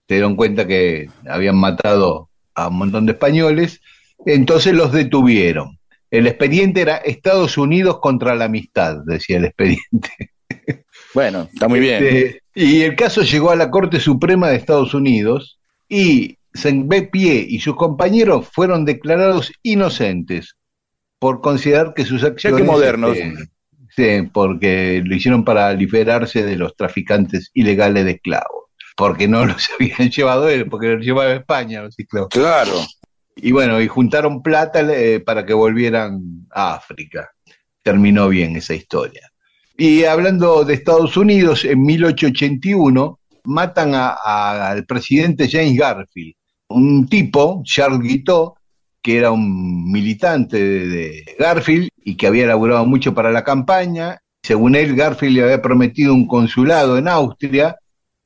se dieron cuenta que habían matado a un montón de españoles, entonces los detuvieron. El expediente era Estados Unidos contra la amistad, decía el expediente. Bueno, está muy bien. Este, y el caso llegó a la Corte Suprema de Estados Unidos y Saint-Pie y sus compañeros fueron declarados inocentes por considerar que sus acciones... modernos. este, sí, porque lo hicieron para liberarse de los traficantes ilegales de esclavos. Porque no los habían llevado él, porque los llevaba a España los esclavos. Claro. Y bueno, y juntaron plata eh, para que volvieran a África. Terminó bien esa historia. Y hablando de Estados Unidos, en 1881 matan a- al presidente James Garfield, un tipo, Charles Guiteau, que era un militante de, de Garfield y que había laburado mucho para la campaña. Según él, Garfield le había prometido un consulado en Austria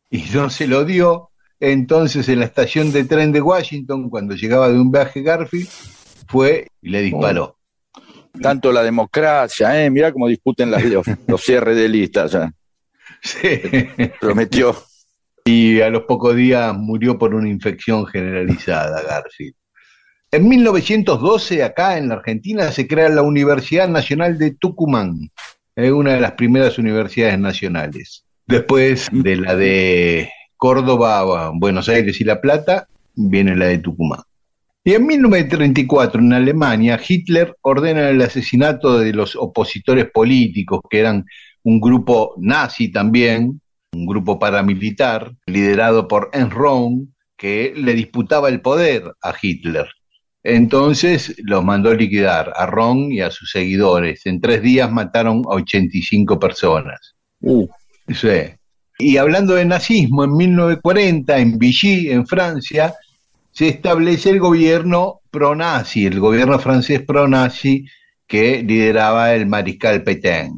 y no se lo dio. Entonces, en la estación de tren de Washington, cuando llegaba de un viaje Garfield, fue y le disparó. Tanto la democracia, ¿eh? Mirá cómo discuten las- los, los cierres de listas. ya. Sí. Prometió. y a los pocos días murió por una infección generalizada, Garfield. En 1912, acá en la Argentina, se crea la Universidad Nacional de Tucumán, es una de las primeras universidades nacionales. Después de la de Córdoba, Buenos Aires y La Plata, viene la de Tucumán. Y en 1934, en Alemania, Hitler ordena el asesinato de los opositores políticos, que eran un grupo nazi también, un grupo paramilitar liderado por Ernst Röhm, que le disputaba el poder a Hitler. Entonces los mandó a liquidar a Ron y a sus seguidores. En tres días mataron a 85 personas. Uh, Sí. Y hablando de nazismo, en 1940, en Vichy, en Francia, se establece el gobierno pro-nazi, el gobierno francés pro-nazi que lideraba el mariscal Pétain.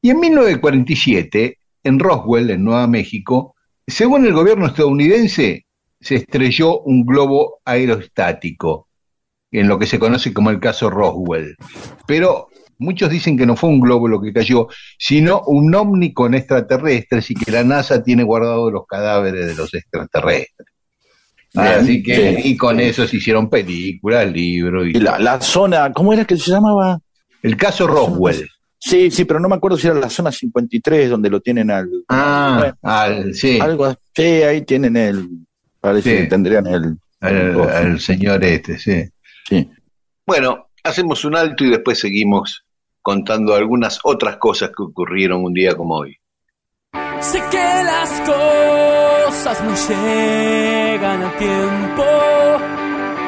Y en 1947, en Roswell, en Nueva México, según el gobierno estadounidense, se estrelló un globo aerostático, en lo que se conoce como el caso Roswell. Pero muchos dicen que no fue un globo lo que cayó, sino un ovni con extraterrestres y que la NASA tiene guardados los cadáveres de los extraterrestres. Bien, Así que, y con eso se hicieron películas, libros. Y y la, la zona, ¿cómo era que se llamaba? El caso Roswell. Sí, sí, pero no me acuerdo si era la zona 53 donde lo tienen al. Ah, Bueno, al, sí, algo así. Ahí tienen el. Parece Sí. que tendrían el. al, al señor este, sí. Sí. Bueno, hacemos un alto y después seguimos contando algunas otras cosas que ocurrieron un día como hoy. Sé que las cosas no llegan a tiempo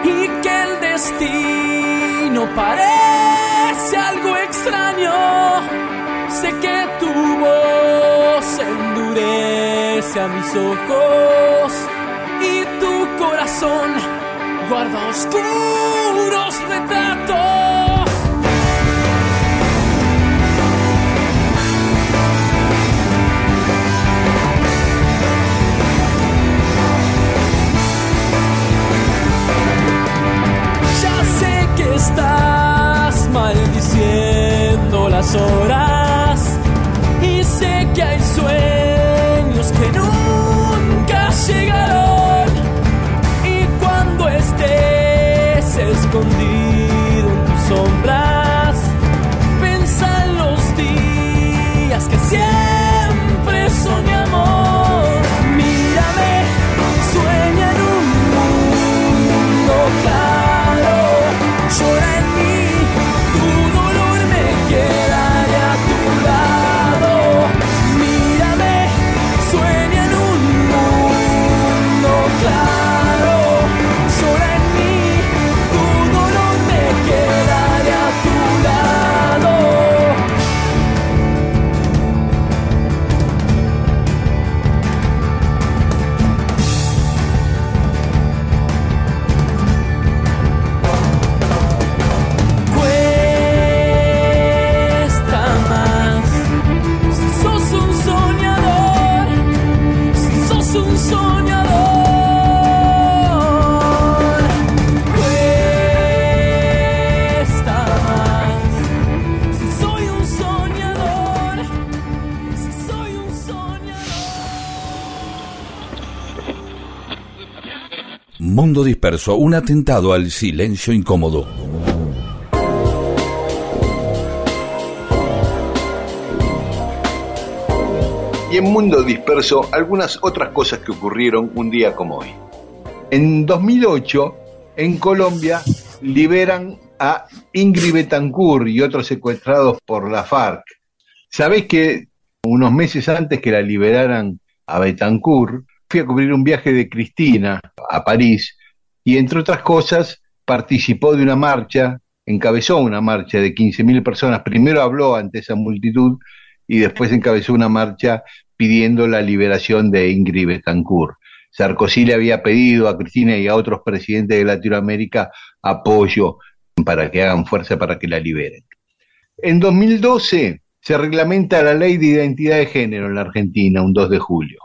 y que el destino parece algo extraño. Sé que tu voz endurece a mis ojos y tu corazón guarda oscuros retratos. Estás maldiciendo las horas. Y sé que hay sueños que nunca llegaron. Y cuando estés escondido en tus sombras un atentado al silencio incómodo. Y en Mundo Disperso, algunas otras cosas que ocurrieron un día como hoy. En 2008, en Colombia, liberan a Ingrid Betancourt y otros secuestrados por la FARC. Sabéis que unos meses antes que la liberaran a Betancourt, fui a cubrir un viaje de Cristina a París y entre otras cosas participó de una marcha, encabezó una marcha de 15.000 personas. Primero habló ante esa multitud y después encabezó una marcha pidiendo la liberación de Ingrid Betancourt. Sarkozy le había pedido a Cristina y a otros presidentes de Latinoamérica apoyo para que hagan fuerza para que la liberen. En 2012 se reglamenta la ley de identidad de género en la Argentina, un 2 de julio.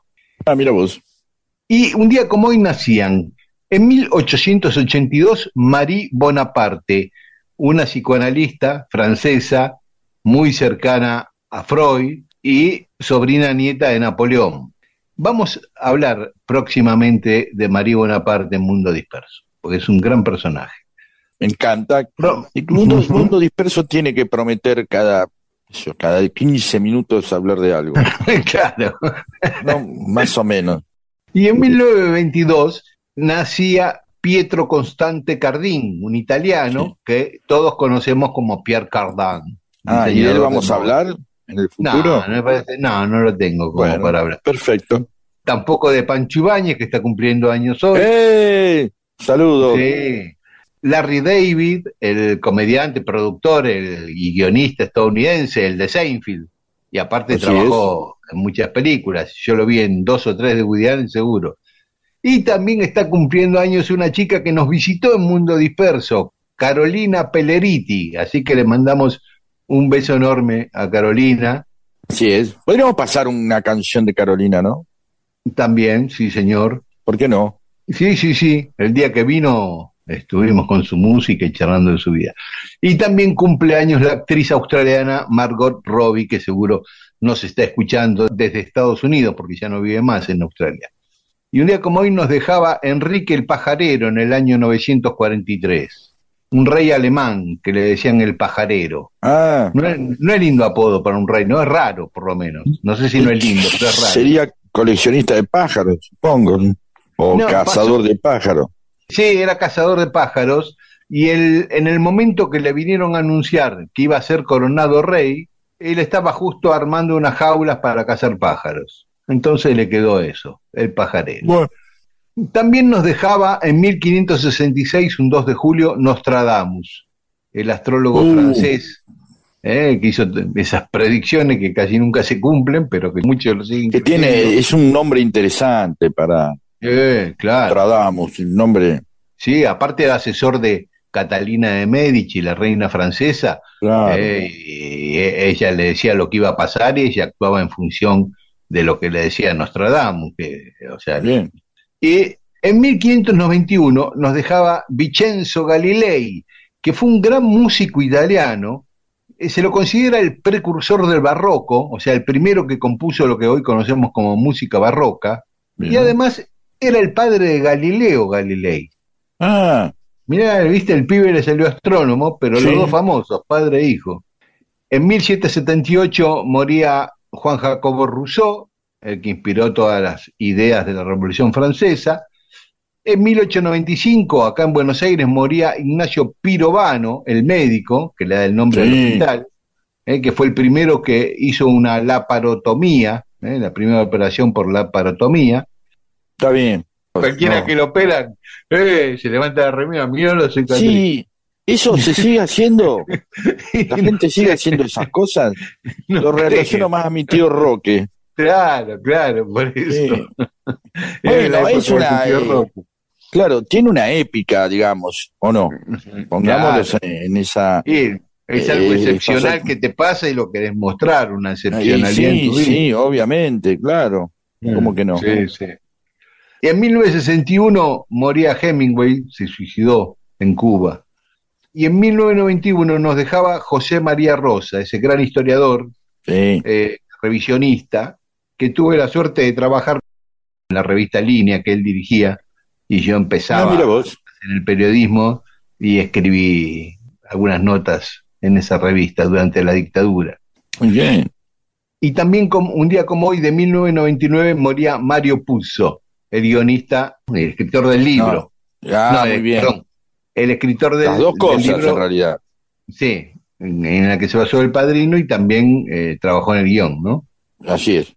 Ah, mira vos. Y un día como hoy nacían, en 1882, Marie Bonaparte, una psicoanalista francesa muy cercana a Freud y sobrina nieta de Napoleón. Vamos a hablar próximamente de Marie Bonaparte en Mundo Disperso, porque es un gran personaje. Me encanta. El mundo, mundo disperso tiene que prometer cada, cada 15 minutos hablar de algo. claro. ¿no? Más o menos. Y en 1922 nacía Pietro Constante Cardin, un italiano que todos conocemos como Pierre Cardin. Ah, ¿y él vamos a hablar en el futuro? No, no, me parece- no, no lo tengo como Bueno, para hablar. Perfecto. Tampoco de Pancho Ibáñez, que está cumpliendo años hoy. ¡Eh! Saludos. Sí. Larry David, el comediante, productor el, y guionista estadounidense, el de Seinfeld. Y aparte Así trabajó en muchas películas. Yo lo vi en dos o tres de Woody Allen, seguro. Y también está cumpliendo años una chica que nos visitó en Mundo Disperso, Carolina Pelleriti. Así que le mandamos un beso enorme a Carolina. Así es. Podríamos pasar una canción de Carolina, ¿no? También, sí, señor. ¿Por qué no? Sí, sí, sí. El día que vino estuvimos con su música y charlando de su vida. Y también cumpleaños la actriz australiana Margot Robbie, que seguro nos está escuchando desde Estados Unidos, porque ya no vive más en Australia. Y un día como hoy nos dejaba Enrique el Pajarero en el año 943. Un rey alemán que le decían el pajarero. Ah, No es, no es lindo apodo para un rey, no es raro por lo menos. No sé si no es lindo, pero es raro. sería coleccionista de pájaros, supongo. O No, cazador de pájaros. Sí, era cazador de pájaros y él, en el momento que le vinieron a anunciar que iba a ser coronado rey, él estaba justo armando unas jaulas para cazar pájaros. Entonces le quedó eso, el pajarero. Bueno, También nos dejaba en 1566, un 2 de julio, Nostradamus, el astrólogo Uh. francés, eh, que hizo esas predicciones que casi nunca se cumplen, pero que muchos lo siguen que tiene, es un nombre interesante para Eh, claro. Nostradamus, el nombre. Sí, aparte era asesor de Catalina de Medici, la reina francesa, Claro. eh, y ella le decía lo que iba a pasar y ella actuaba en función de lo que le decía Nostradamus, que, o sea, Bien. y en 1591 nos dejaba Vincenzo Galilei, que fue un gran músico italiano, eh, se lo considera el precursor del barroco, o sea, el primero que compuso lo que hoy conocemos como música barroca, y además era el padre de Galileo Galilei. Ah, Mirá, viste, el pibe le salió astrónomo, pero Sí. los dos famosos, padre e hijo. En 1778 moría Juan Jacobo Rousseau, el que inspiró todas las ideas de la Revolución Francesa. En 1895, acá en Buenos Aires, moría Ignacio Pirovano, el médico, que le da el nombre al hospital, eh, que fue el primero que hizo una laparotomía, eh, la primera operación por laparotomía. está bien. Cualquiera No. que lo operan, eh, se levanta la remera, mirá cicatriz. Sí, eso se sigue haciendo. La gente sigue haciendo esas cosas. No Lo relaciono más a mi tío Roque. Claro, claro, por eso. Sí. Bueno, es una, eh. Claro, tiene una épica, digamos, ¿o no? Pongámoslo Claro. en esa. Sí, es algo Eh, excepcional que te pasa y lo querés mostrar, una excepcionalidad en sí, tu vida. sí, obviamente, claro. ¿Cómo que no? Sí, sí. Y en 1961 moría Hemingway, se suicidó en Cuba. Y en 1991 nos dejaba José María Rosa, ese gran historiador, Sí. eh, revisionista, que tuve la suerte de trabajar en la revista Línea que él dirigía, y yo Ah, empezaba vos. en el periodismo y escribí algunas notas en esa revista durante la dictadura. Muy bien. Y también como, un día como hoy, de 1999, moría Mario Puzo, el guionista, el escritor del libro. Ah, No, muy eh, bien. perdón, el escritor del, Las dos del cosas, libro, en realidad. sí, en, la que se basó el padrino y también eh, trabajó en el guion, ¿no? Así es.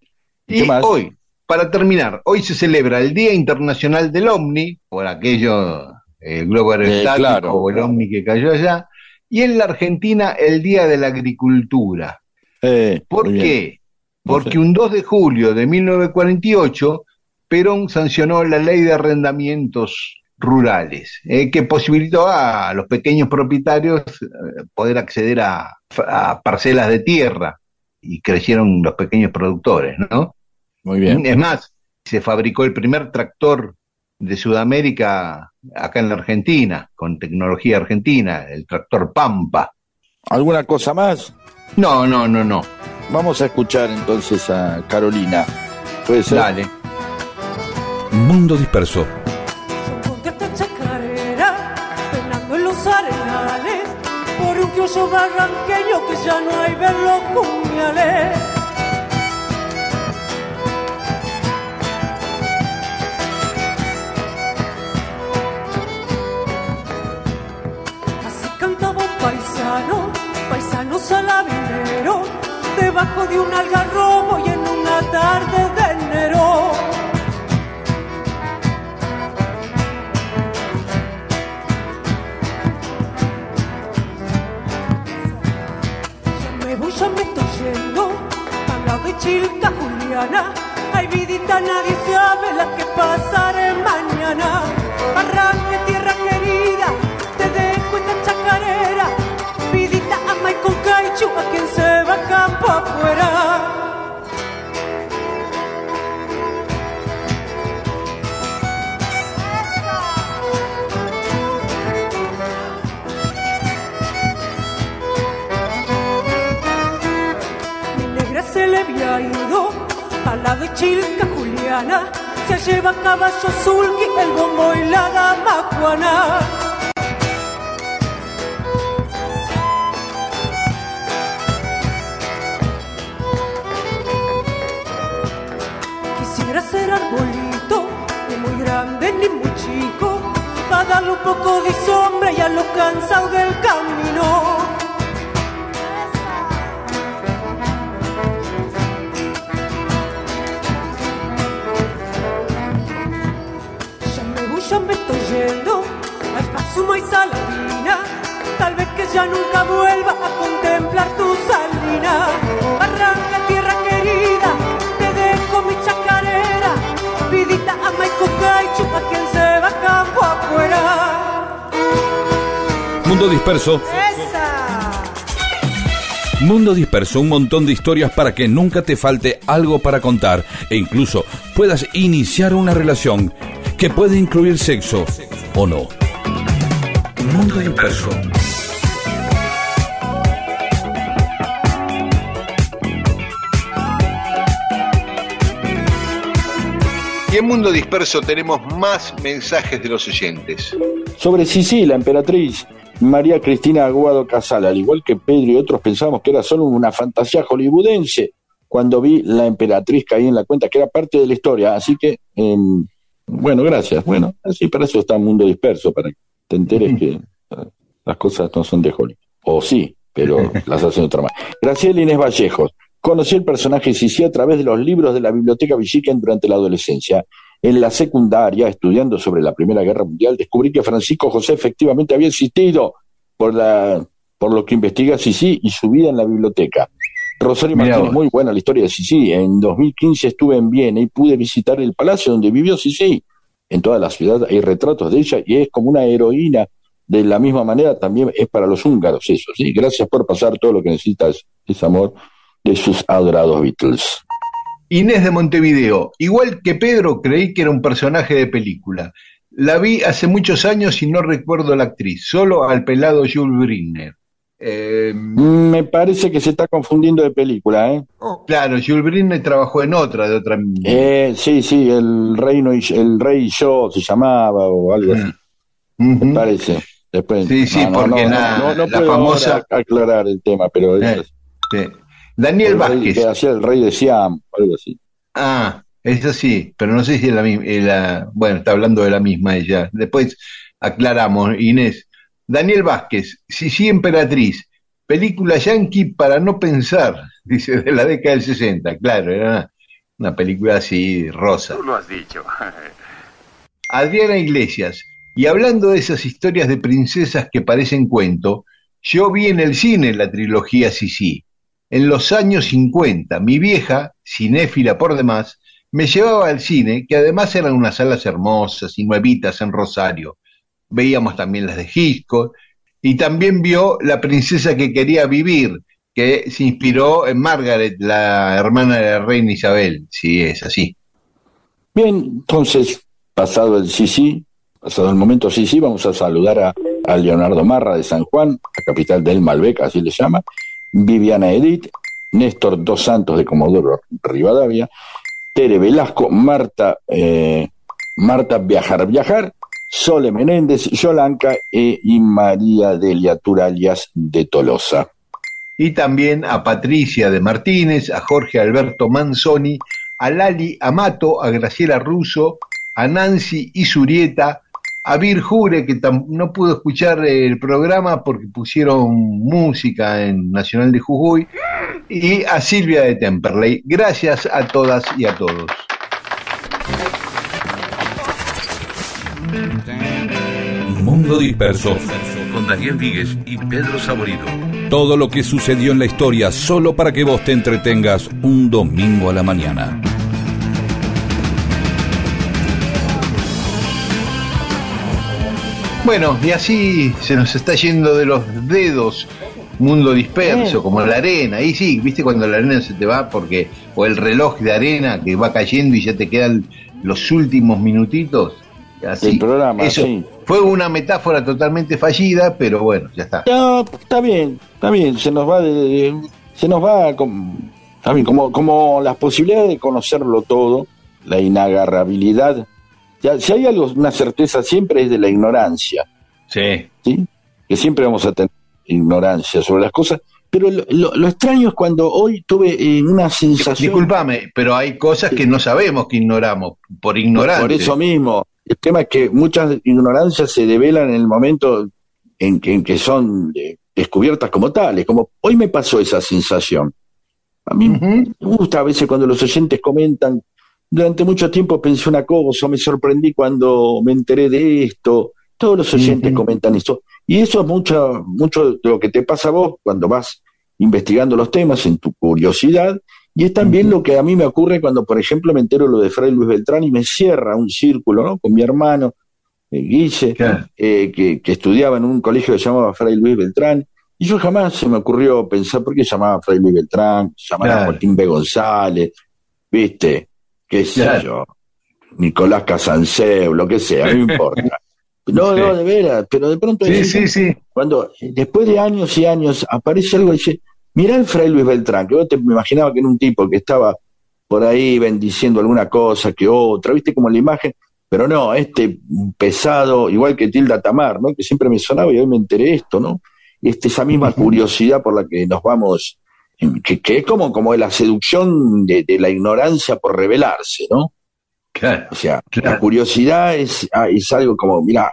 ¿Y hoy, para terminar, hoy se celebra el Día Internacional del OVNI, por aquello, el globo aerostático Eh, claro. o el OVNI que cayó allá, y en la Argentina el Día de la Agricultura. Eh, ¿Por qué? No Porque sé. un 2 de julio de 1948, Perón sancionó la ley de arrendamientos rurales, eh, que posibilitó a los pequeños propietarios eh, poder acceder a, a parcelas de tierra y crecieron los pequeños productores, ¿no? Muy bien. Es más, se fabricó el primer tractor de Sudamérica acá en la Argentina, con tecnología argentina, el tractor Pampa. ¿Alguna cosa más? No, no, no, no. Vamos a escuchar entonces a Carolina. ¿Puede ser? Dale. Mundo disperso. Por un criollo barranqueño que ya no hay verlo puñales. Así cantaba un paisano, paisano saladinero, debajo de un algarrobo y en una tarde de enero. Ya me estoy yendo. Habla de Chilca, Juliana. Ay, vidita, nadie sabe la que pasaré mañana. Arranque, tierra querida, te dejo esta chacarera. Vidita, ama y con a quien se va campo afuera. Había ido a la de Chilca Juliana. Se lleva caballo sulky, el bombo y la dama Juana. Quisiera ser arbolito, ni muy grande ni muy chico, para darle un poco de sombra y a los cansados del camino. A Espazuma y Saladina. Tal vez que ya nunca vuelva a contemplar tu salina. Arranca tierra querida, te dejo mi chacarera. Vidita a Maico Caichu, a quien se va campo afuera. Mundo disperso. ¡Esa! Mundo disperso, un montón de historias para que nunca te falte algo para contar e incluso puedas iniciar una relación que puede incluir sexo o no. Mundo disperso. Y en Mundo Disperso tenemos más mensajes de los oyentes. Sobre Sisi, la emperatriz María Cristina Aguado Casal, al igual que Pedro y otros pensamos que era solo una fantasía hollywoodense, cuando vi la emperatriz caí en la cuenta que era parte de la historia. Así que, em, bueno, gracias. Bueno, así para eso está Mundo Disperso, para que te enteres que eh, las cosas no son de Hollywood. O sí, pero las hacen de otra manera. Graciela Inés Vallejos. Conocí el personaje Sisi a través de los libros de la Biblioteca Villiquen durante la adolescencia. En la secundaria, estudiando sobre la Primera Guerra Mundial, descubrí que Francisco José efectivamente había existido por, la, por lo que investiga Sisi y su vida en la biblioteca. Rosario Mirá Martínez, vos. muy buena la historia de Sisi. En 2015 estuve en Viena y pude visitar el palacio donde vivió Sisi. En toda la ciudad hay retratos de ella y es como una heroína. De la misma manera también es para los húngaros eso, ¿sí? Gracias por pasar todo lo que necesitas, es amor de sus adorados Beatles. Inés de Montevideo. Igual que Pedro, creí que era un personaje de película. La vi hace muchos años y no recuerdo la actriz, solo al pelado Jules Briner. Eh, Mm, Me parece que se está confundiendo de película, ¿eh? claro, Jules Briner trabajó en otra, de otra. Eh, sí, sí, el reino y, el rey y yo se llamaba o algo así, Ujú. me parece. Después, Sí, sí, no, porque no, la- no, no la puedo famosa- aclarar el tema, pero Eh. es- Sí. Daniel El rey- Vázquez. Que hacía el rey de Siam, algo así. Ah, eso sí, pero no sé si es la misma. bueno, está hablando de la misma ella. Después aclaramos, Inés. Daniel Vázquez, Sisi Emperatriz, película yankee para no pensar, dice, de la década del 60. Claro, era una, una película así, rosa. Tú lo has dicho. Adriana Iglesias, y hablando de esas historias de princesas que parecen cuento, yo vi en el cine la trilogía Sisi. En los años 50, mi vieja, cinéfila por demás, me llevaba al cine, que además eran unas salas hermosas y nuevitas en Rosario. Veíamos también las de Gisco, y también vio La princesa que quería vivir, que se inspiró en Margaret, la hermana de la reina Isabel. Sí, es así. Bien, entonces, pasado el Sisi, pasado el momento Sisi, vamos a saludar a, a Leonardo Marra de San Juan, la capital del Malbec, así le llama, Viviana Edith, Néstor Dos Santos de Comodoro Rivadavia, Tere Velasco, Marta, eh, Marta Viajar Viajar, Sole Menéndez, Yolanca e- y María Delia Turalias de Tolosa. y también a Patricia de Martínez, a Jorge Alberto Manzoni, a Lali Amato, a Graciela Russo, a Nancy Isurieta, a Vir Jure, que no pudo escuchar el programa porque pusieron música en Nacional de Jujuy, y a Silvia de Temperley. Gracias a todas y a todos. Mundo Disperso, con Daniel Víguez y Pedro Saborido. Todo lo que sucedió en la historia solo para que vos te entretengas un domingo a la mañana. Bueno, y así se nos está yendo de los dedos mundo disperso, como la arena. Y sí, viste cuando la arena se te va porque, o el reloj de arena que va cayendo y ya te quedan los últimos minutitos. Así. Del programa, Eso sí. fue una metáfora totalmente fallida, pero bueno, ya está. No, está bien, está bien, se nos va de, se nos va como, está bien, como, como las posibilidades de conocerlo todo, la inagarrabilidad. Ya, si hay algo, una certeza siempre es de la ignorancia, Sí. ¿sí? Que siempre vamos a tener ignorancia sobre las cosas, pero lo, lo- lo extraño es cuando hoy tuve eh, una sensación... Disculpame, pero hay cosas que no sabemos que ignoramos, por ignorantes. Por eso mismo, el tema es que muchas ignorancias se develan en el momento en que, en que son eh, descubiertas como tales, como hoy me pasó esa sensación. A mí me gusta a veces cuando los oyentes comentan, durante mucho tiempo pensé una cosa, me sorprendí cuando me enteré de esto, todos los oyentes comentan eso. Y eso es mucho, mucho de lo que te pasa a vos cuando vas investigando los temas en tu curiosidad, y es también lo que a mí me ocurre cuando, por ejemplo, me entero lo de Fray Luis Beltrán y me cierra un círculo, ¿no? Con mi hermano, eh, Guille, eh, que, que estudiaba en un colegio que se llamaba Fray Luis Beltrán, y yo jamás se me ocurrió pensar por qué llamaba Fray Luis Beltrán, llamaba Claro. Joaquín B. González, ¿viste? ¿Qué sé Claro. yo? Nicolás Casanseu, lo que sea, no importa. No, no, de veras, pero de pronto Sí, sí, sí. cuando eh, después de años y años aparece algo y dice, mirá el Fray Luis Beltrán, que yo te me imaginaba que era un tipo que estaba por ahí bendiciendo alguna cosa que otra, viste como la imagen, pero no, este pesado, igual que Tilda Tamar, ¿no? Que siempre me sonaba y hoy me enteré esto, ¿no? Este, esa misma curiosidad por la que nos vamos, que, que es como, como la seducción de, de la ignorancia por revelarse, ¿no? Claro. O sea, la curiosidad es, ah, es algo como, mira,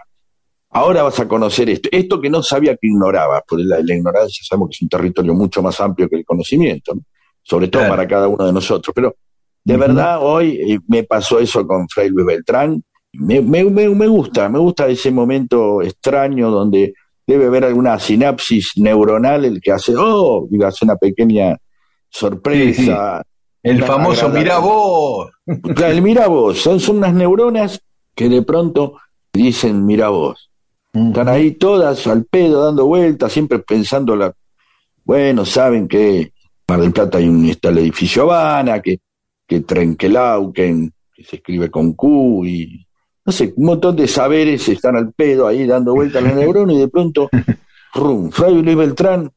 ahora vas a conocer esto, esto que no sabía que ignoraba, porque la, la ignorancia sabemos que es un territorio mucho más amplio que el conocimiento, ¿no? sobre todo Claro. para cada uno de nosotros. Pero de verdad hoy eh, me pasó eso con Fray Luis Beltrán, me, me, me, me gusta, me gusta ese momento extraño donde debe haber alguna sinapsis neuronal el que hace, oh, y hace una pequeña sorpresa. El famoso agradable- mirá vos. Claro, el mira vos, son, son unas neuronas que de pronto dicen mira vos. Están ahí todas al pedo, dando vueltas, siempre pensando la, bueno, saben que en Mar del Plata hay un, está el edificio Habana, que, que Trenquelauquen, que se escribe con Q, y no sé, un montón de saberes están al pedo ahí dando vueltas las neuronas, y de pronto, rum, Fray Luis Beltrán,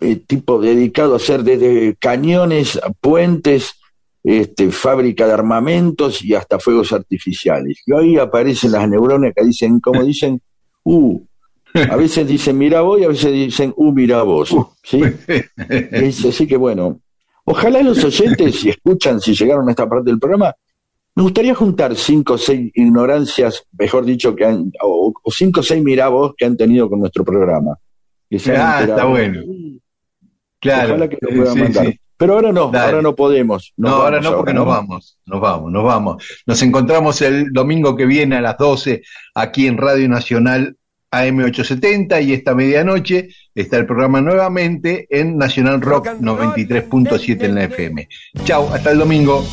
eh, tipo dedicado a hacer desde cañones, a puentes, este, fábrica de armamentos y hasta fuegos artificiales. Y ahí aparecen las neuronas que dicen, como dicen, uh, a veces dicen mira vos y a veces dicen uh, mira vos. ¿sí? Es- así que bueno, Ojalá los oyentes, si escuchan, si llegaron a esta parte del programa, me gustaría juntar cinco o seis ignorancias, mejor dicho, que han, o, o cinco o seis mirabos que han tenido con nuestro programa. Que se han Ah, está bueno. Claro. Ojalá que lo puedan Sí, mandar. sí. Pero ahora no, Dale. ahora no podemos. No, ahora no, porque nos vamos, nos vamos, nos vamos. Nos encontramos el domingo que viene a las 12 aquí en Radio Nacional AM870 y esta medianoche está el programa nuevamente en Nacional Rock 93.7 en la FM. Chau, hasta el domingo.